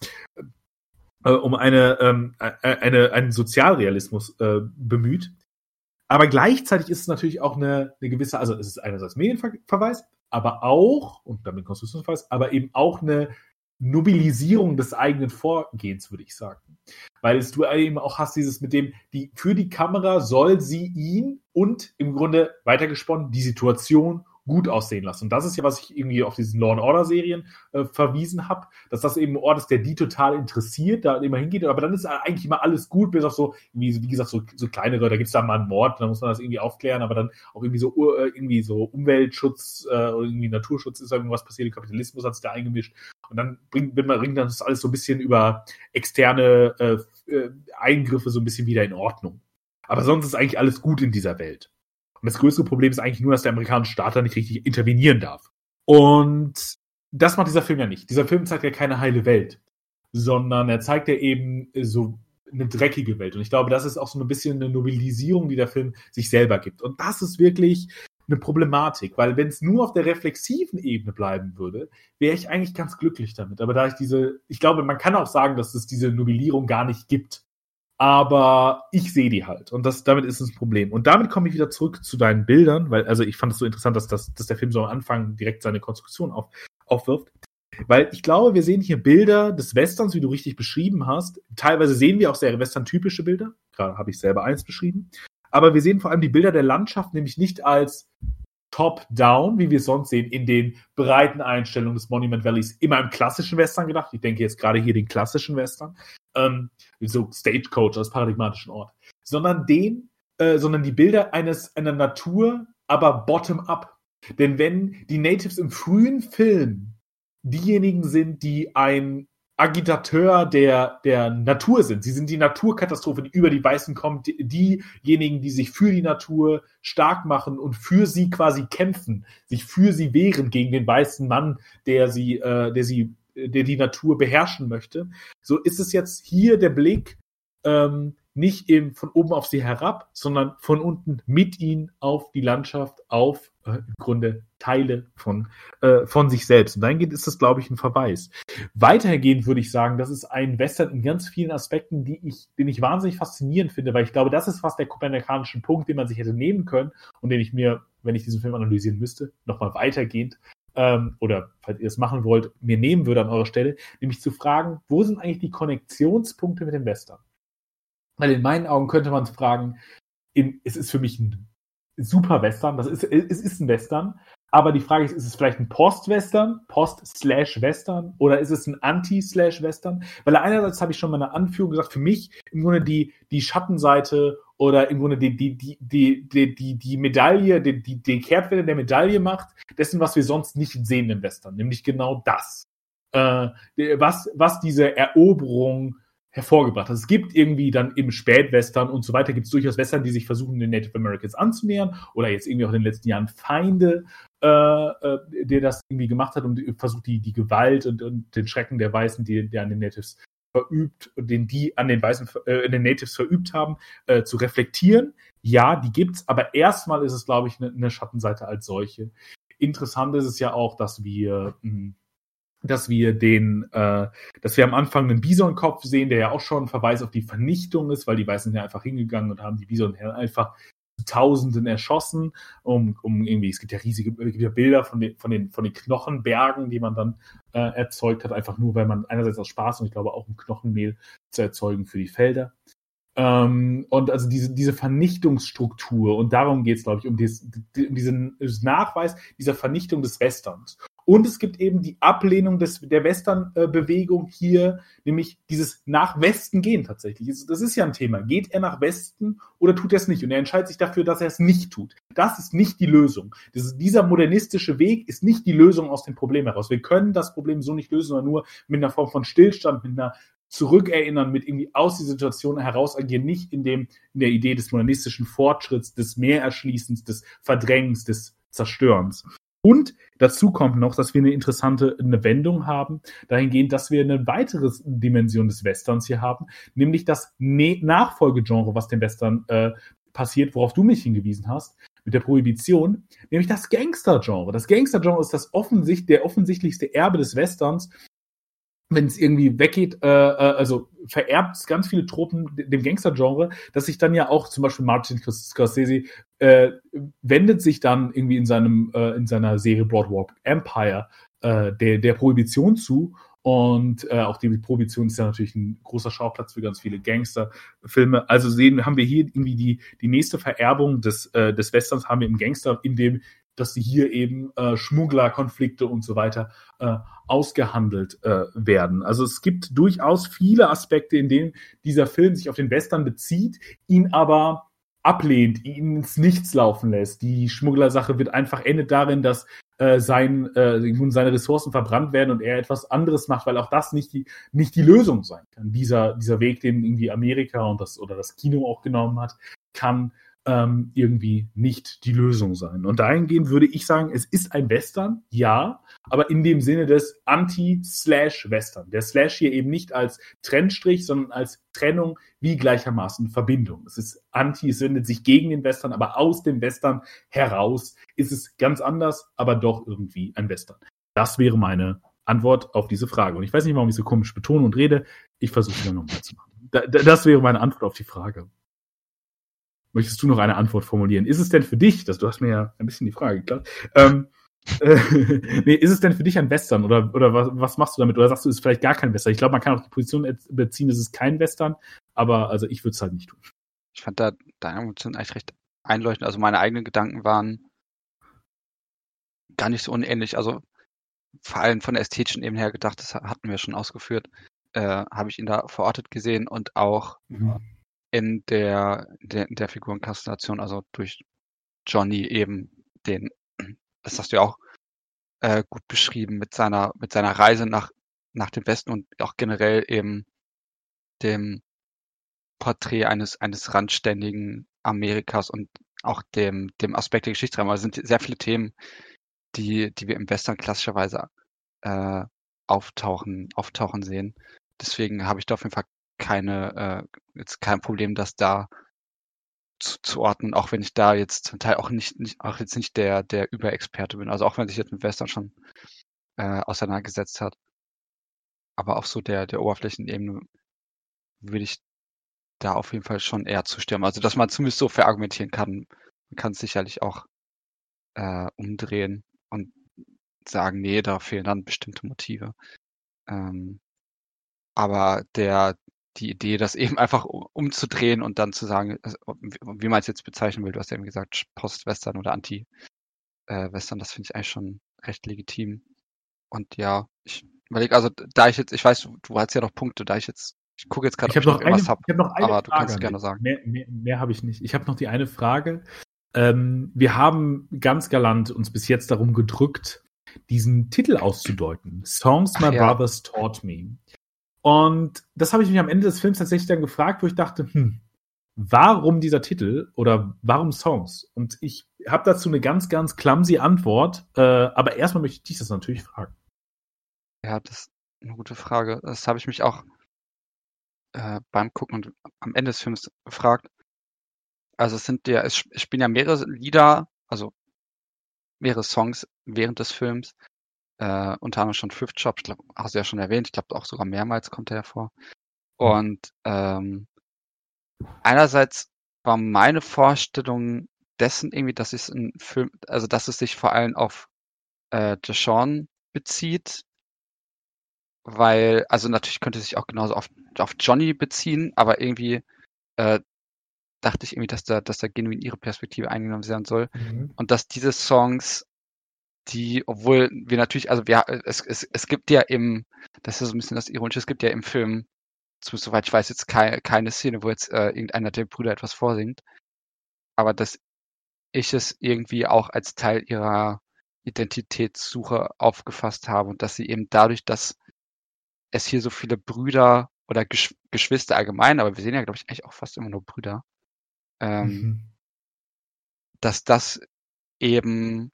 äh, um eine, ähm, äh, eine, einen Sozialrealismus äh, bemüht. Aber gleichzeitig ist es natürlich auch eine, eine gewisse, also es ist einerseits Medienverweis, aber auch, und damit Konstruktionsverweis, aber eben auch eine Nobilisierung des eigenen Vorgehens, würde ich sagen. Weil es du eben auch hast dieses mit dem, die, für die Kamera soll sie ihn und im Grunde weitergesponnen die Situation gut aussehen lassen. Und das ist ja, was ich irgendwie auf diesen Law and Order Serien äh, verwiesen habe, dass das eben ein Ort ist, der die total interessiert, da immer hingeht. Aber dann ist eigentlich immer alles gut, bis auf so, wie, wie gesagt, so, so kleinere, da gibt's da mal einen Mord, da muss man das irgendwie aufklären, aber dann auch irgendwie so äh, irgendwie so Umweltschutz äh, oder irgendwie Naturschutz ist irgendwas passiert, Kapitalismus hat sich da eingemischt. Und dann bringt, bringt das alles so ein bisschen über externe äh, äh, Eingriffe so ein bisschen wieder in Ordnung. Aber sonst ist eigentlich alles gut in dieser Welt. Und das größere Problem ist eigentlich nur, dass der amerikanische Staat da nicht richtig intervenieren darf. Und das macht dieser Film ja nicht. Dieser Film zeigt ja keine heile Welt, sondern er zeigt ja eben so eine dreckige Welt. Und ich glaube, das ist auch so ein bisschen eine Nobilisierung, die der Film sich selber gibt. Und das ist wirklich eine Problematik, weil wenn es nur auf der reflexiven Ebene bleiben würde, wäre ich eigentlich ganz glücklich damit. Aber da ich diese, ich glaube, man kann auch sagen, dass es diese Nobelierung gar nicht gibt aber ich sehe die halt und das damit ist es ein Problem. Und damit komme ich wieder zurück zu deinen Bildern, weil also ich fand es so interessant, dass, das, dass der Film so am Anfang direkt seine Konstruktion auf, aufwirft. Weil ich glaube, wir sehen hier Bilder des Westerns, wie du richtig beschrieben hast. Teilweise sehen wir auch sehr western-typische Bilder. Gerade habe ich selber eins beschrieben. Aber wir sehen vor allem die Bilder der Landschaft nämlich nicht als top-down, wie wir es sonst sehen, in den breiten Einstellungen des Monument Valleys, immer im klassischen Western gedacht. Ich denke jetzt gerade hier den klassischen Western, ähm, so Stagecoach als paradigmatischen Ort, sondern den, äh, sondern die Bilder eines einer Natur, aber bottom-up. Denn wenn die Natives im frühen Film diejenigen sind, die ein Agitateur der, der Natur sind. Sie sind die Naturkatastrophe, die über die Weißen kommt, die, diejenigen, die sich für die Natur stark machen und für sie quasi kämpfen, sich für sie wehren gegen den weißen Mann, der sie, äh, der sie, der die Natur beherrschen möchte. So ist es jetzt hier der Blick ähm, nicht eben von oben auf sie herab, sondern von unten mit ihnen auf die Landschaft, auf äh, im Grunde Teile von, äh, von sich selbst. Und dahingehend ist das, glaube ich, ein Verweis. Weitergehend würde ich sagen, das ist ein Western in ganz vielen Aspekten, die ich, den ich wahnsinnig faszinierend finde, weil ich glaube, das ist fast der kopernikanische Punkt, den man sich hätte nehmen können und den ich mir, wenn ich diesen Film analysieren müsste, nochmal weitergehend ähm, oder falls ihr es machen wollt, mir nehmen würde an eurer Stelle, nämlich zu fragen, wo sind eigentlich die Konnektionspunkte mit dem Western? Weil in meinen Augen könnte man fragen, in, es ist für mich ein super Western, das ist, es ist ein Western, aber die Frage ist, ist es vielleicht ein Post-Western, Post-Slash-Western oder ist es ein Anti-Slash-Western? Weil einerseits habe ich schon mal eine Anführung gesagt, für mich im Grunde die, die Schattenseite oder im Grunde die, die, die, die, die, die, die Medaille, die, die, die Kehrtwende der Medaille macht, dessen, was wir sonst nicht sehen im Western, nämlich genau das. Äh, was, was diese Eroberung hervorgebracht hat. Es gibt irgendwie dann im Spätwestern und so weiter, gibt es durchaus Western, die sich versuchen, den Native Americans anzunähern oder jetzt irgendwie auch in den letzten Jahren Feinde, äh, äh, der das irgendwie gemacht hat und versucht, die, die Gewalt und, und den Schrecken der Weißen, die, die an den Natives verübt und den die an den Weißen, äh, den Natives verübt haben, äh, zu reflektieren. Ja, die gibt's, aber erstmal ist es, glaube ich, eine, eine Schattenseite als solche. Interessant ist es ja auch, dass wir mh, hm, dass wir den, äh, dass wir am Anfang einen Bisonkopf sehen, der ja auch schon ein Verweis auf die Vernichtung ist, weil die Weißen sind ja einfach hingegangen und haben die Bison einfach zu Tausenden erschossen, um, um irgendwie, es gibt ja riesige es gibt ja Bilder von den, von den, von den Knochenbergen, die man dann äh, erzeugt hat, einfach nur, weil man einerseits aus Spaß und ich glaube auch um Knochenmehl zu erzeugen für die Felder. Ähm, und also diese, diese Vernichtungsstruktur, und darum geht es, glaube ich, um, dies, um diesen Nachweis dieser Vernichtung des Westerns. Und es gibt eben die Ablehnung des, der Western-Bewegung hier, nämlich dieses nach Westen gehen tatsächlich. Das ist ja ein Thema. Geht er nach Westen oder tut er es nicht? Und er entscheidet sich dafür, dass er es nicht tut. Das ist nicht die Lösung. Ist, dieser modernistische Weg ist nicht die Lösung aus dem Problem heraus. Wir können das Problem so nicht lösen, sondern nur mit einer Form von Stillstand, mit einer zurückerinnern, mit irgendwie aus dieser Situation heraus agieren, nicht in dem, in der Idee des modernistischen Fortschritts, des Mehrerschließens, des Verdrängens, des Zerstörens. Und dazu kommt noch, dass wir eine interessante eine Wendung haben, dahingehend, dass wir eine weitere Dimension des Westerns hier haben, nämlich das ne Nachfolgegenre, was dem Western äh, passiert, worauf du mich hingewiesen hast, mit der Prohibition, nämlich das Gangster-Genre. Das Gangster-Genre ist das offensicht, der offensichtlichste Erbe des Westerns, wenn es irgendwie weggeht, äh, äh, also vererbt ganz viele Tropen dem Gangster-Genre, dass sich dann ja auch zum Beispiel Martin Scorsese äh, wendet sich dann irgendwie in seinem äh, in seiner Serie Broadwalk Empire äh, der der Prohibition zu und äh, auch die Prohibition ist ja natürlich ein großer Schauplatz für ganz viele Gangsterfilme. Also sehen haben wir hier irgendwie die die nächste Vererbung des äh, des Westerns haben wir im Gangster, in dem dass sie hier eben äh, Schmugglerkonflikte und so weiter äh, ausgehandelt äh, werden. Also es gibt durchaus viele Aspekte, in denen dieser Film sich auf den Western bezieht, ihn aber ablehnt, ihn ins Nichts laufen lässt. Die Schmugglersache wird einfach endet darin, dass äh, sein, äh, seine Ressourcen verbrannt werden und er etwas anderes macht, weil auch das nicht die, nicht die Lösung sein kann. Dieser, dieser Weg, den irgendwie Amerika und das oder das Kino auch genommen hat, kann ähm, irgendwie nicht die Lösung sein. Und dahingehend würde ich sagen, es ist ein Western, ja, aber in dem Sinne des Anti-Slash-Western. Der Slash hier eben nicht als Trennstrich, sondern als Trennung wie gleichermaßen Verbindung. Es ist Anti, es wendet sich gegen den Western, aber aus dem Western heraus ist es ganz anders, aber doch irgendwie ein Western. Das wäre meine Antwort auf diese Frage. Und ich weiß nicht, warum ich so komisch betone und rede. Ich versuche es nochmal zu machen. das wäre meine Antwort auf die Frage. Möchtest du noch eine Antwort formulieren? Ist es denn für dich, dass du hast mir ja ein bisschen die Frage geklaut, ähm, nee, ist es denn für dich ein Western oder, oder was, was machst du damit? Oder sagst du, es ist vielleicht gar kein Western? Ich glaube, man kann auch die Position beziehen, es ist kein Western, aber also ich würde es halt nicht tun. Ich fand da deine Emotionen eigentlich recht einleuchtend. Also meine eigenen Gedanken waren gar nicht so unähnlich. Also vor allem von der ästhetischen Ebene her gedacht, das hatten wir schon ausgeführt, äh, habe ich ihn da verortet gesehen und auch mhm. In der, der, der Figurenkonstellation, also durch Johnny eben den, das hast du ja auch äh, gut beschrieben, mit seiner, mit seiner Reise nach, nach dem Westen und auch generell eben dem Porträt eines, eines randständigen Amerikas und auch dem, dem Aspekt der Geschichtsraum. Also es sind sehr viele Themen, die, die wir im Western klassischerweise äh, auftauchen, auftauchen sehen. Deswegen habe ich da auf jeden Fall keine, äh, jetzt kein Problem, das da zu, zu ordnen, auch wenn ich da jetzt zum Teil auch nicht, nicht auch jetzt nicht der, der Überexperte bin. Also auch wenn sich jetzt mit Western schon äh, auseinandergesetzt hat. Aber auf so der, der Oberflächenebene würde ich da auf jeden Fall schon eher zustimmen. Also dass man zumindest so verargumentieren kann, man kann es sicherlich auch äh, umdrehen und sagen, nee, da fehlen dann bestimmte Motive. Ähm, aber der, die Idee, das eben einfach umzudrehen und dann zu sagen, also, wie man es jetzt bezeichnen will, du hast ja eben gesagt, Post-Western oder Anti-Western, das finde ich eigentlich schon recht legitim. Und ja, ich überlege, also da ich jetzt, ich weiß, du, hast ja noch Punkte, da ich jetzt, ich gucke jetzt gerade, ob ich noch irgendwas habe, hab noch eine aber Frage du kannst gerne sagen. Mehr, mehr, mehr habe ich nicht. Ich habe noch die eine Frage. Ähm, wir haben ganz galant uns bis jetzt darum gedrückt, diesen Titel auszudeuten. Songs My ja. Brothers Taught Me. Und das habe ich mich am Ende des Films tatsächlich dann gefragt, wo ich dachte, hm, warum dieser Titel oder warum Songs? Und ich habe dazu eine ganz, ganz clumsy Antwort. Äh, aber erstmal möchte ich dich das natürlich fragen. Ja, das ist eine gute Frage. Das habe ich mich auch äh, beim Gucken und am Ende des Films gefragt. Also es sind ja, es spielen ja mehrere Lieder, also mehrere Songs während des Films. Äh, unter anderem schon Fifth Shop, ich glaube, hast du ja schon erwähnt, ich glaube auch sogar mehrmals kommt er hervor. Und ähm, einerseits war meine Vorstellung dessen irgendwie, dass es ein Film, also dass es sich vor allem auf äh, Deshaun bezieht, weil, also natürlich könnte es sich auch genauso auf, auf Johnny beziehen, aber irgendwie äh, dachte ich irgendwie, dass da, dass da genuin ihre Perspektive eingenommen werden soll. Mhm. Und dass diese Songs die, obwohl wir natürlich, also wir, es, es, es gibt ja im, das ist so ein bisschen das Ironische, es gibt ja im Film, zumindest soweit ich weiß, jetzt keine, keine Szene, wo jetzt äh, irgendeiner der Brüder etwas vorsingt, aber dass ich es irgendwie auch als Teil ihrer Identitätssuche aufgefasst habe und dass sie eben dadurch, dass es hier so viele Brüder oder Gesch Geschwister allgemein, aber wir sehen ja, glaube ich, eigentlich auch fast immer nur Brüder, ähm, mhm. dass das eben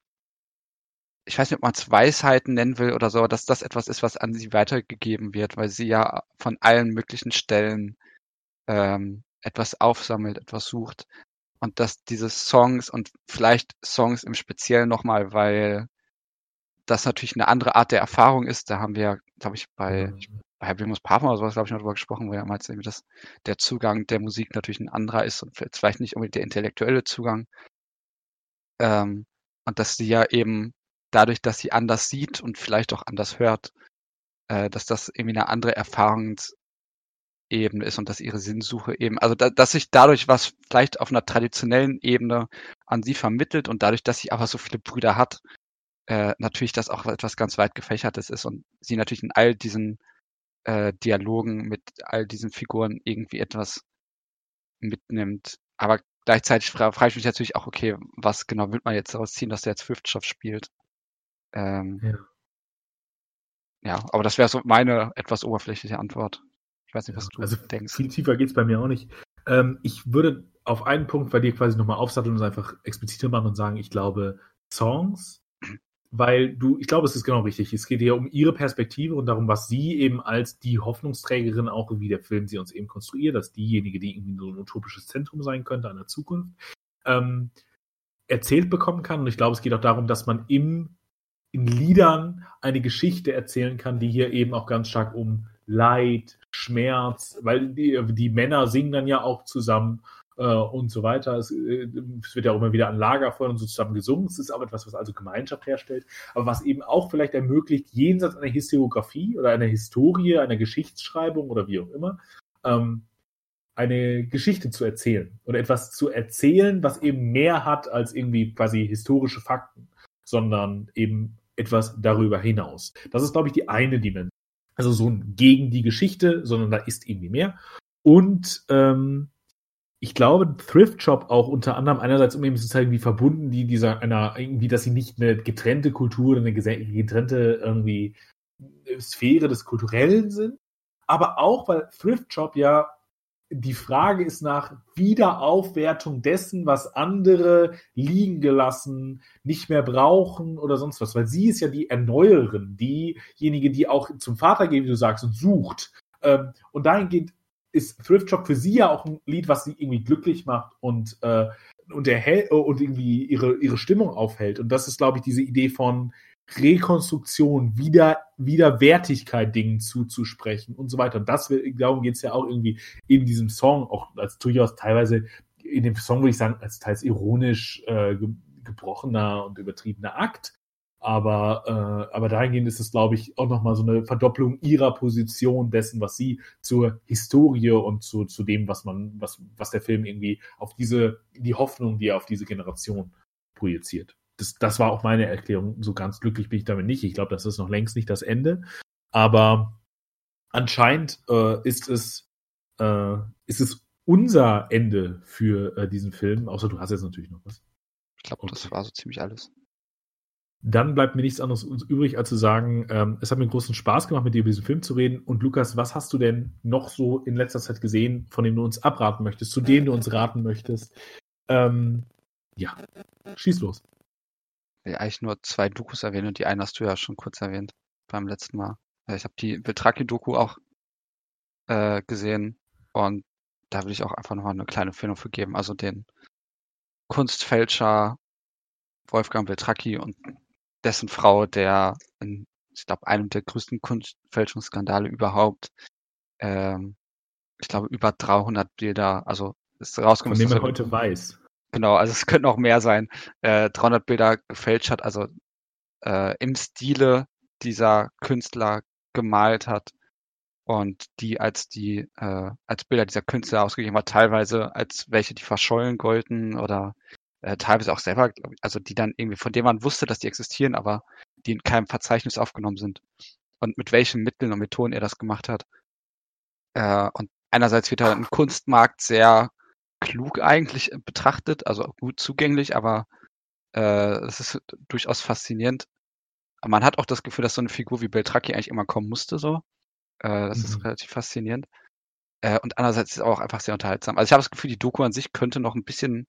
ich weiß nicht, ob man es Weisheiten nennen will oder so, dass das etwas ist, was an sie weitergegeben wird, weil sie ja von allen möglichen Stellen ähm, etwas aufsammelt, etwas sucht. Und dass diese Songs und vielleicht Songs im Speziellen nochmal, weil das natürlich eine andere Art der Erfahrung ist. Da haben wir, glaube ich, bei, bei Habimus Parma oder sowas, glaube ich, noch drüber gesprochen, wo ja meinte, irgendwie, dass der Zugang der Musik natürlich ein anderer ist und vielleicht nicht unbedingt der intellektuelle Zugang. Ähm, und dass sie ja eben dadurch, dass sie anders sieht und vielleicht auch anders hört, äh, dass das irgendwie eine andere Erfahrungsebene ist und dass ihre Sinnsuche eben, also da, dass sich dadurch was vielleicht auf einer traditionellen Ebene an sie vermittelt und dadurch, dass sie aber so viele Brüder hat, äh, natürlich das auch etwas ganz weit gefächertes ist und sie natürlich in all diesen äh, Dialogen mit all diesen Figuren irgendwie etwas mitnimmt. Aber gleichzeitig fra frage ich mich natürlich auch, okay, was genau will man jetzt daraus ziehen, dass der jetzt Shop spielt? Ähm, ja. ja, aber das wäre so meine etwas oberflächliche Antwort. Ich weiß nicht, was ja, du also denkst. Viel tiefer geht's bei mir auch nicht. Ähm, ich würde auf einen Punkt bei dir quasi nochmal aufsatteln und es einfach expliziter machen und sagen, ich glaube, Songs, weil du, ich glaube, es ist genau richtig. Es geht ja um ihre Perspektive und darum, was sie eben als die Hoffnungsträgerin, auch wie der Film sie uns eben konstruiert, dass diejenige, die irgendwie so ein utopisches Zentrum sein könnte an der Zukunft, ähm, erzählt bekommen kann. Und ich glaube, es geht auch darum, dass man im in Liedern eine Geschichte erzählen kann, die hier eben auch ganz stark um Leid, Schmerz, weil die, die Männer singen dann ja auch zusammen, äh, und so weiter. Es, äh, es, wird ja auch immer wieder an Lagerfeuern und so zusammen gesungen. Es ist auch etwas, was also Gemeinschaft herstellt, aber was eben auch vielleicht ermöglicht, jenseits einer Historiografie oder einer Historie, einer Geschichtsschreibung oder wie auch immer, ähm, eine Geschichte zu erzählen oder etwas zu erzählen, was eben mehr hat als irgendwie quasi historische Fakten, sondern eben etwas darüber hinaus. Das ist, glaube ich, die eine Dimension. Also so ein gegen die Geschichte, sondern da ist irgendwie mehr. Und ähm, ich glaube, Thrift Shop auch unter anderem einerseits, um eben zu zeigen, wie verbunden die dieser einer irgendwie, dass sie nicht eine getrennte Kultur, eine getrennte irgendwie Sphäre des Kulturellen sind, aber auch, weil Thrift Shop ja die Frage ist nach Wiederaufwertung dessen, was andere liegen gelassen, nicht mehr brauchen oder sonst was. Weil sie ist ja die Erneuerin, diejenige, die auch zum Vater geht, wie du sagst, und sucht. Ähm, und dahingehend ist Thrift Shop für sie ja auch ein Lied, was sie irgendwie glücklich macht und, äh, und, erhält, und irgendwie ihre, ihre Stimmung aufhält. Und das ist, glaube ich, diese Idee von, Rekonstruktion, wieder, Wiederwertigkeit Dingen zuzusprechen und so weiter. Und das, darum geht es ja auch irgendwie in diesem Song, auch als durchaus teilweise in dem Song würde ich sagen, als teils ironisch äh, gebrochener und übertriebener Akt. Aber, äh, aber dahingehend ist es, glaube ich, auch nochmal so eine Verdopplung ihrer Position dessen, was sie zur Historie und zu, zu dem, was man, was, was der Film irgendwie auf diese, die Hoffnung, die er auf diese Generation projiziert das, das war auch meine Erklärung. So ganz glücklich bin ich damit nicht. Ich glaube, das ist noch längst nicht das Ende. Aber anscheinend äh, ist es äh, ist es unser Ende für äh, diesen Film. Außer du hast jetzt natürlich noch was. Ich glaube, das war so ziemlich alles. Dann bleibt mir nichts anderes übrig, als zu sagen, ähm, es hat mir großen Spaß gemacht, mit dir über diesen Film zu reden. Und Lukas, was hast du denn noch so in letzter Zeit gesehen, von dem du uns abraten möchtest, zu dem du uns raten möchtest? Ähm, ja, schieß los will eigentlich nur zwei Dokus erwähnen und die eine hast du ja schon kurz erwähnt beim letzten Mal. Ich habe die Betraki-Doku auch äh, gesehen und da will ich auch einfach nochmal eine kleine Empfehlung für geben. Also den Kunstfälscher Wolfgang Beltracchi und dessen Frau, der in, ich glaube, einem der größten Kunstfälschungsskandale überhaupt, ähm, ich glaube, über 300 Bilder, also ist rausgekommen. Von dem er heute weiß. Genau, also es könnten auch mehr sein. Äh, 300 Bilder gefälscht hat, also äh, im Stile dieser Künstler gemalt hat und die als die äh, als Bilder dieser Künstler ausgegeben hat, teilweise als welche, die verschollen golden oder äh, teilweise auch selber, also die dann irgendwie von denen man wusste, dass die existieren, aber die in keinem Verzeichnis aufgenommen sind und mit welchen Mitteln und Methoden er das gemacht hat. Äh, und einerseits wird er im Kunstmarkt sehr klug eigentlich betrachtet, also gut zugänglich, aber äh, es ist durchaus faszinierend. Aber man hat auch das Gefühl, dass so eine Figur wie Beltracchi eigentlich immer kommen musste, so. Äh, das mhm. ist relativ faszinierend. Äh, und andererseits ist es auch einfach sehr unterhaltsam. Also ich habe das Gefühl, die Doku an sich könnte noch ein bisschen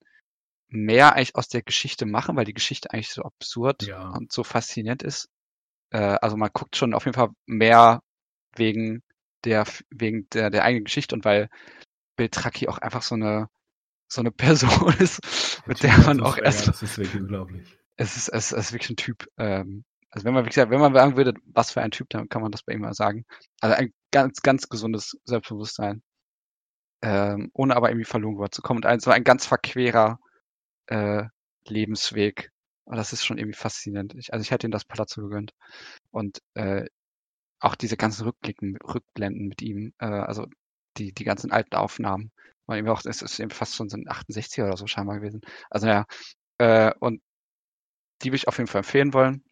mehr eigentlich aus der Geschichte machen, weil die Geschichte eigentlich so absurd ja. und so faszinierend ist. Äh, also man guckt schon auf jeden Fall mehr wegen der, wegen der, der eigenen Geschichte und weil Beltracchi auch einfach so eine so eine Person ist, mit der man auch erst. Das ist wirklich unglaublich. Es ist, es ist wirklich ein Typ. Ähm, also wenn man, wie gesagt, wenn man sagen würde, was für ein Typ, dann kann man das bei ihm mal sagen. Also ein ganz, ganz gesundes Selbstbewusstsein. Ähm, ohne aber irgendwie verloren zu kommen. Und ein, so ein ganz verquerer äh, Lebensweg. Und das ist schon irgendwie faszinierend. Ich, also ich hätte ihm das Palazzo gegönnt. Und äh, auch diese ganzen Rückblicken, Rückblenden mit ihm, äh, also die, die ganzen alten Aufnahmen, weil eben auch, es ist eben fast schon so ein 68er oder so scheinbar gewesen. Also ja, äh, und die würde ich auf jeden Fall empfehlen wollen.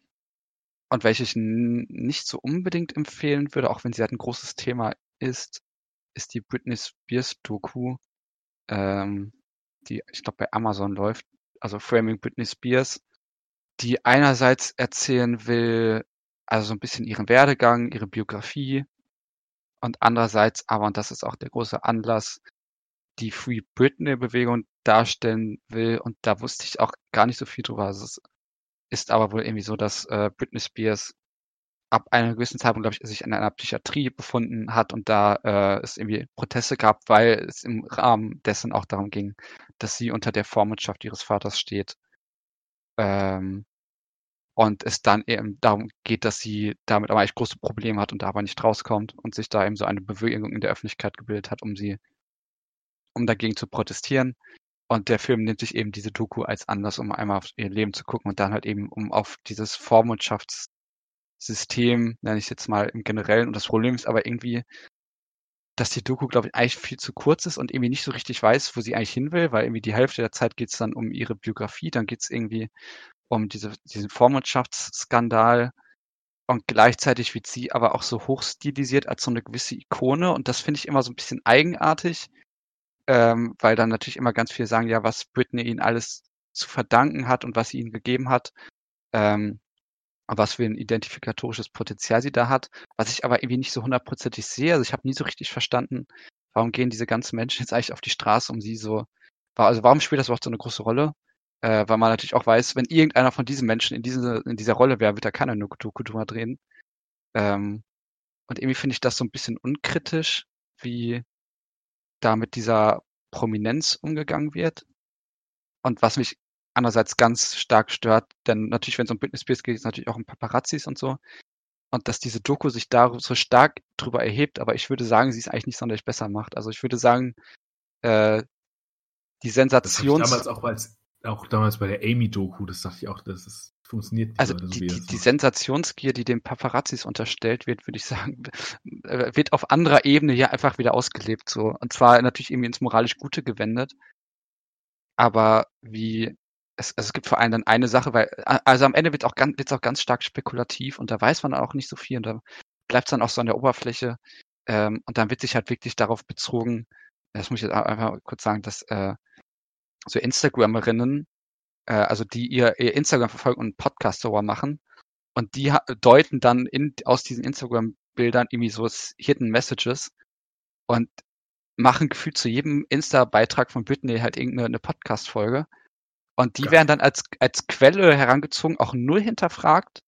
Und welche ich nicht so unbedingt empfehlen würde, auch wenn sie halt ein großes Thema ist, ist die Britney Spears Doku, ähm, die, ich glaube, bei Amazon läuft, also Framing Britney Spears, die einerseits erzählen will, also so ein bisschen ihren Werdegang, ihre Biografie und andererseits aber, und das ist auch der große Anlass, die Free Britney-Bewegung darstellen will. Und da wusste ich auch gar nicht so viel drüber. Also es ist aber wohl irgendwie so, dass äh, Britney Spears ab einem gewissen Zeitpunkt, glaube ich, sich in einer Psychiatrie befunden hat und da äh, es irgendwie Proteste gab, weil es im Rahmen dessen auch darum ging, dass sie unter der Vormundschaft ihres Vaters steht. Ähm, und es dann eben darum geht, dass sie damit aber eigentlich große Probleme hat und da aber nicht rauskommt und sich da eben so eine Bewegung in der Öffentlichkeit gebildet hat, um sie um dagegen zu protestieren. Und der Film nimmt sich eben diese Doku als Anlass, um einmal auf ihr Leben zu gucken und dann halt eben, um auf dieses Vormundschaftssystem, nenne ich es jetzt mal im Generellen. Und das Problem ist aber irgendwie, dass die Doku, glaube ich, eigentlich viel zu kurz ist und irgendwie nicht so richtig weiß, wo sie eigentlich hin will, weil irgendwie die Hälfte der Zeit geht es dann um ihre Biografie, dann geht es irgendwie um diese, diesen Vormundschaftsskandal und gleichzeitig wird sie aber auch so hochstilisiert als so eine gewisse Ikone und das finde ich immer so ein bisschen eigenartig, ähm, weil dann natürlich immer ganz viele sagen, ja, was Britney ihnen alles zu verdanken hat und was sie ihnen gegeben hat. Ähm, was für ein identifikatorisches Potenzial sie da hat, was ich aber irgendwie nicht so hundertprozentig sehe. Also ich habe nie so richtig verstanden, warum gehen diese ganzen Menschen jetzt eigentlich auf die Straße, um sie so, also warum spielt das überhaupt so eine große Rolle? Äh, weil man natürlich auch weiß, wenn irgendeiner von diesen Menschen in, diese, in dieser Rolle wäre, wird er keine Doku drüber drehen. Ähm, und irgendwie finde ich das so ein bisschen unkritisch, wie da mit dieser Prominenz umgegangen wird. Und was mich andererseits ganz stark stört, denn natürlich, wenn es um Britney Spears geht, ist es natürlich auch um Paparazzis und so. Und dass diese Doku sich da so stark drüber erhebt, aber ich würde sagen, sie es eigentlich nicht sonderlich besser macht. Also ich würde sagen, äh, die Sensation. damals auch als auch damals bei der Amy-Doku, das dachte ich auch, dass es funktioniert. Also die, die, die Sensationsgier, die den Paparazzis unterstellt wird, würde ich sagen, äh, wird auf anderer Ebene hier einfach wieder ausgelebt. So. Und zwar natürlich irgendwie ins moralisch Gute gewendet. Aber wie es, also es gibt vor allem dann eine Sache, weil, also am Ende wird auch ganz, wird's auch ganz stark spekulativ und da weiß man auch nicht so viel und da bleibt es dann auch so an der Oberfläche. Ähm, und dann wird sich halt wirklich darauf bezogen, das muss ich jetzt einfach kurz sagen, dass äh, so Instagramerinnen, äh, also die ihr, ihr Instagram verfolgen und Podcast darüber machen und die deuten dann in, aus diesen Instagram-Bildern irgendwie so Hidden Messages und machen gefühlt zu jedem Insta-Beitrag von Britney halt irgendeine Podcast-Folge und die ja. werden dann als, als Quelle herangezogen, auch null hinterfragt.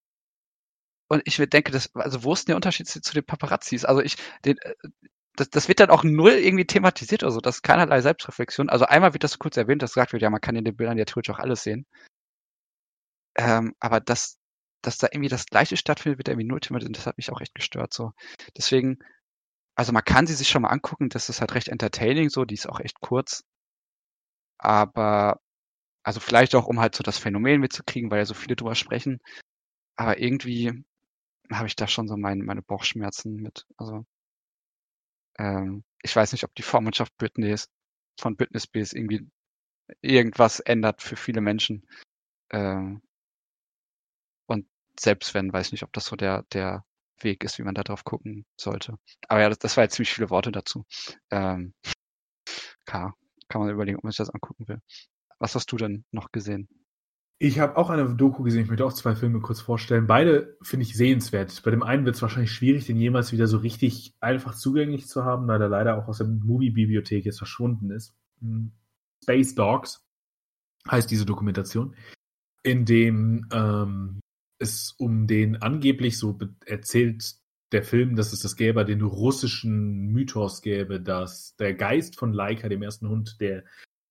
Und ich denke, das, also wo ist denn der Unterschied zu den Paparazzis? Also ich, den, äh, das, das wird dann auch null irgendwie thematisiert oder so. Das ist keinerlei Selbstreflexion. Also einmal wird das kurz erwähnt, dass gesagt wird, ja, man kann in den Bildern ja theoretisch auch alles sehen. Ähm, aber dass, dass da irgendwie das Gleiche stattfindet, wird irgendwie null thematisiert. Das hat mich auch echt gestört, so. Deswegen, also man kann sie sich schon mal angucken. Das ist halt recht entertaining, so. Die ist auch echt kurz. Aber also vielleicht auch, um halt so das Phänomen mitzukriegen, weil ja so viele drüber sprechen. Aber irgendwie habe ich da schon so mein, meine Bauchschmerzen mit. Also ähm, ich weiß nicht, ob die Vormundschaft Britney von Britney Spears irgendwie irgendwas ändert für viele Menschen. Ähm, und selbst wenn, weiß ich nicht, ob das so der, der Weg ist, wie man da drauf gucken sollte. Aber ja, das, das war jetzt ziemlich viele Worte dazu. Ähm, klar, kann man überlegen, ob man sich das angucken will. Was hast du denn noch gesehen? Ich habe auch eine Doku gesehen. Ich möchte auch zwei Filme kurz vorstellen. Beide finde ich sehenswert. Bei dem einen wird es wahrscheinlich schwierig, den jemals wieder so richtig einfach zugänglich zu haben, weil er leider auch aus der Movie-Bibliothek jetzt verschwunden ist. Hm. Space Dogs heißt diese Dokumentation, in dem ähm, es um den angeblich so erzählt der Film, dass es das gäbe, den russischen Mythos gäbe, dass der Geist von Laika, dem ersten Hund, der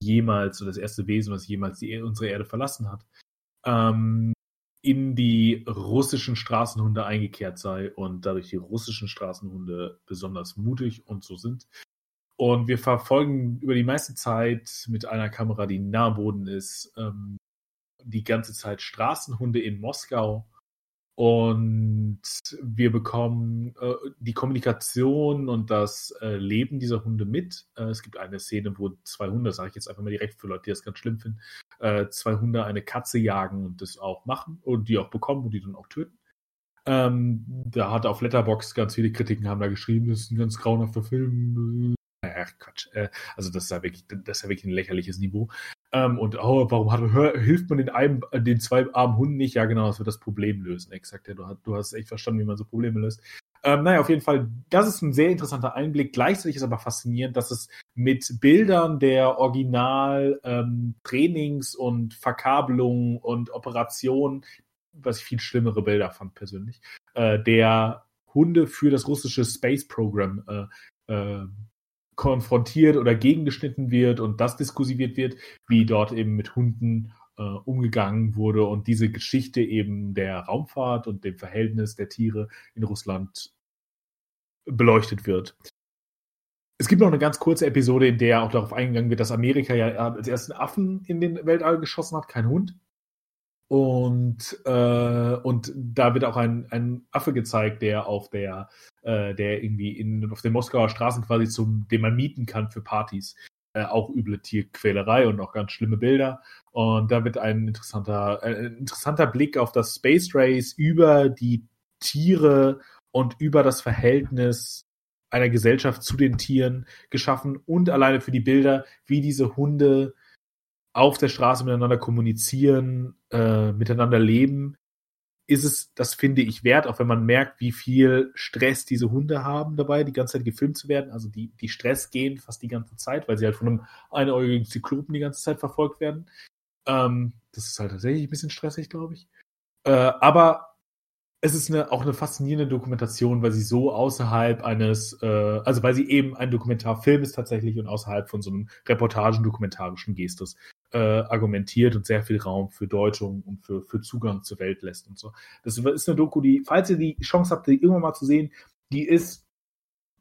jemals, oder das erste Wesen, was jemals die, unsere Erde verlassen hat, ähm, in die russischen Straßenhunde eingekehrt sei und dadurch die russischen Straßenhunde besonders mutig und so sind. Und wir verfolgen über die meiste Zeit mit einer Kamera, die nah am Boden ist, ähm, die ganze Zeit Straßenhunde in Moskau und wir bekommen äh, die Kommunikation und das äh, Leben dieser Hunde mit. Äh, es gibt eine Szene, wo zwei Hunde, sage ich jetzt einfach mal direkt für Leute, die das ganz schlimm finden, äh, zwei Hunde eine Katze jagen und das auch machen und die auch bekommen und die dann auch töten. Ähm, da hat auf Letterbox ganz viele Kritiken haben da geschrieben, das ist ein ganz grauenhafter Film. Naja, Quatsch. Äh, also das ist ja wirklich, das ist ja wirklich ein lächerliches Niveau. Ähm, und oh, warum hat, hör, hilft man den, einen, den zwei armen Hunden nicht? Ja, genau, das wird das Problem lösen. Exakt, ja, du, hast, du hast echt verstanden, wie man so Probleme löst. Ähm, naja, auf jeden Fall, das ist ein sehr interessanter Einblick. Gleichzeitig ist aber faszinierend, dass es mit Bildern der Original-Trainings ähm, und Verkabelungen und Operationen, was ich viel schlimmere Bilder fand persönlich, äh, der Hunde für das russische Space Program äh, äh, konfrontiert oder gegengeschnitten wird und das diskursiviert wird, wie dort eben mit Hunden äh, umgegangen wurde und diese Geschichte eben der Raumfahrt und dem Verhältnis der Tiere in Russland beleuchtet wird. es gibt noch eine ganz kurze Episode, in der auch darauf eingegangen wird, dass Amerika ja als ersten Affen in den Weltall geschossen hat, kein Hund. Und, äh, und da wird auch ein, ein Affe gezeigt, der auf der, äh, der irgendwie in, auf den Moskauer Straßen quasi zum, den man mieten kann für Partys. Äh, auch üble Tierquälerei und auch ganz schlimme Bilder. Und da wird ein interessanter, äh, ein interessanter Blick auf das Space Race über die Tiere und über das Verhältnis einer Gesellschaft zu den Tieren geschaffen und alleine für die Bilder, wie diese Hunde auf der Straße miteinander kommunizieren, äh, miteinander leben, ist es, das finde ich wert, auch wenn man merkt, wie viel Stress diese Hunde haben dabei, die ganze Zeit gefilmt zu werden. Also die, die Stress gehen fast die ganze Zeit, weil sie halt von einem einäugigen Zyklopen die ganze Zeit verfolgt werden. Ähm, das ist halt tatsächlich ein bisschen stressig, glaube ich. Äh, aber es ist eine, auch eine faszinierende Dokumentation, weil sie so außerhalb eines, äh, also weil sie eben ein Dokumentarfilm ist tatsächlich und außerhalb von so einem Reportagen-dokumentarischen Gestus äh, argumentiert und sehr viel Raum für Deutung und für, für Zugang zur Welt lässt und so. Das ist eine Doku, die, falls ihr die Chance habt, die irgendwann mal zu sehen, die ist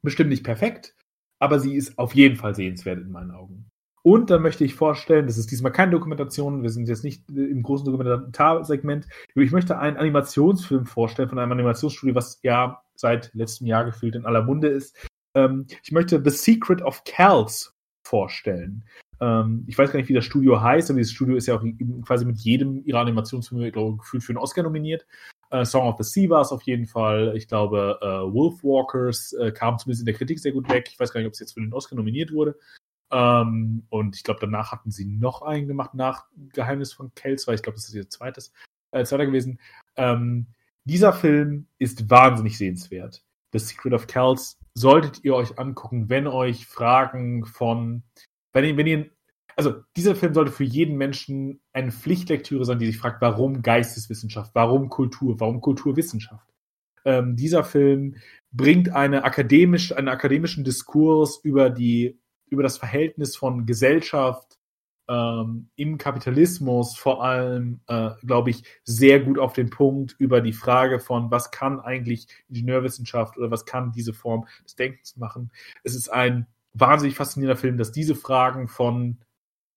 bestimmt nicht perfekt, aber sie ist auf jeden Fall sehenswert in meinen Augen. Und dann möchte ich vorstellen, das ist diesmal keine Dokumentation, wir sind jetzt nicht im großen Dokumentarsegment, ich möchte einen Animationsfilm vorstellen von einem Animationsstudio, was ja seit letztem Jahr gefühlt in aller Munde ist. Ähm, ich möchte The Secret of Cals vorstellen. Ähm, ich weiß gar nicht, wie das Studio heißt, aber dieses Studio ist ja auch quasi mit jedem ihrer Animationsfilme, glaube gefühlt für einen Oscar nominiert. Uh, Song of the Sea war es auf jeden Fall. Ich glaube, uh, Wolfwalkers uh, kam zumindest in der Kritik sehr gut weg. Ich weiß gar nicht, ob es jetzt für den Oscar nominiert wurde. Ähm, und ich glaube, danach hatten sie noch einen gemacht nach Geheimnis von Kells, weil ich glaube, das ist ihr zweites, äh, zweiter gewesen. Ähm, dieser Film ist wahnsinnig sehenswert. The Secret of Kells solltet ihr euch angucken, wenn euch Fragen von, wenn ihr, wenn ihr, also dieser Film sollte für jeden Menschen eine Pflichtlektüre sein, die sich fragt, warum Geisteswissenschaft, warum Kultur, warum Kulturwissenschaft. Ähm, dieser Film bringt eine akademisch, einen akademischen Diskurs über die über das Verhältnis von Gesellschaft ähm, im Kapitalismus vor allem, äh, glaube ich, sehr gut auf den Punkt über die Frage von, was kann eigentlich Ingenieurwissenschaft oder was kann diese Form des Denkens machen. Es ist ein wahnsinnig faszinierender Film, dass diese Fragen von,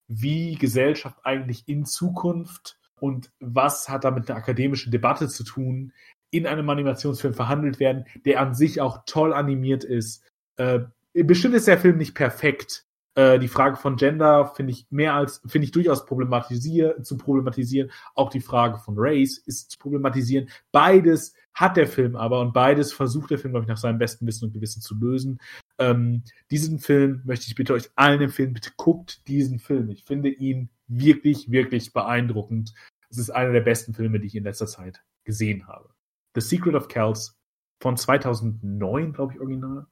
wie Gesellschaft eigentlich in Zukunft und was hat da mit einer akademischen Debatte zu tun, in einem Animationsfilm verhandelt werden, der an sich auch toll animiert ist, äh, bestimmt ist der Film nicht perfekt. Äh, die Frage von Gender finde ich mehr als, finde ich durchaus problematisier, zu problematisieren. Auch die Frage von Race ist zu problematisieren. Beides hat der Film aber und beides versucht der Film, glaube ich, nach seinem besten Wissen und Gewissen zu lösen. Ähm, diesen Film möchte ich bitte euch allen empfehlen. Bitte guckt diesen Film. Ich finde ihn wirklich, wirklich beeindruckend. Es ist einer der besten Filme, die ich in letzter Zeit gesehen habe. The Secret of Kells von 2009, glaube ich, original.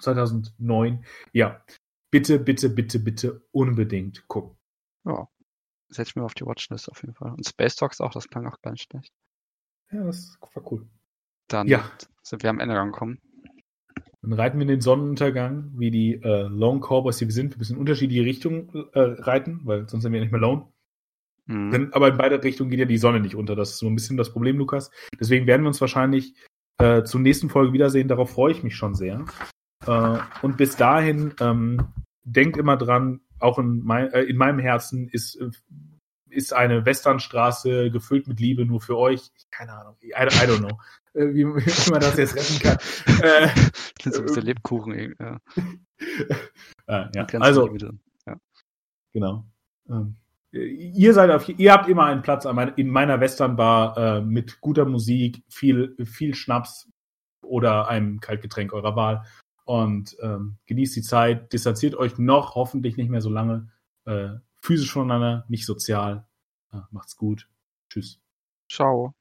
2009. Ja, bitte, bitte, bitte, bitte unbedingt gucken. Ja, setze ich mir auf die Watchlist auf jeden Fall. Und Space Talks auch, das klang auch ganz schlecht. Ja, das war cool. Dann ja. sind wir am Ende angekommen. Dann reiten wir in den Sonnenuntergang, wie die äh, Lone Cowboys, die wir sind, wir müssen in unterschiedliche Richtungen äh, reiten, weil sonst sind wir nicht mehr Lone. Mhm. Denn, aber in beide Richtungen geht ja die Sonne nicht unter. Das ist so ein bisschen das Problem, Lukas. Deswegen werden wir uns wahrscheinlich äh, zur nächsten Folge wiedersehen. Darauf freue ich mich schon sehr. Äh, und bis dahin ähm, denkt immer dran, auch in, mein, äh, in meinem Herzen ist, äh, ist eine Westernstraße gefüllt mit Liebe nur für euch. Keine Ahnung, I, I don't know, äh, wie, wie, man das jetzt retten kann. Äh, das ist ein bisschen Lebkuchen. Ja. ah, ja. Also, ja. genau. Ähm, ihr seid auf, ihr habt immer einen Platz in meiner Westernbar äh, mit guter Musik, viel, viel Schnaps oder einem Kaltgetränk eurer Wahl und ähm, genießt die Zeit, distanziert euch noch hoffentlich nicht mehr so lange äh, physisch voneinander, nicht sozial. Macht's gut. Tschüss. Ciao.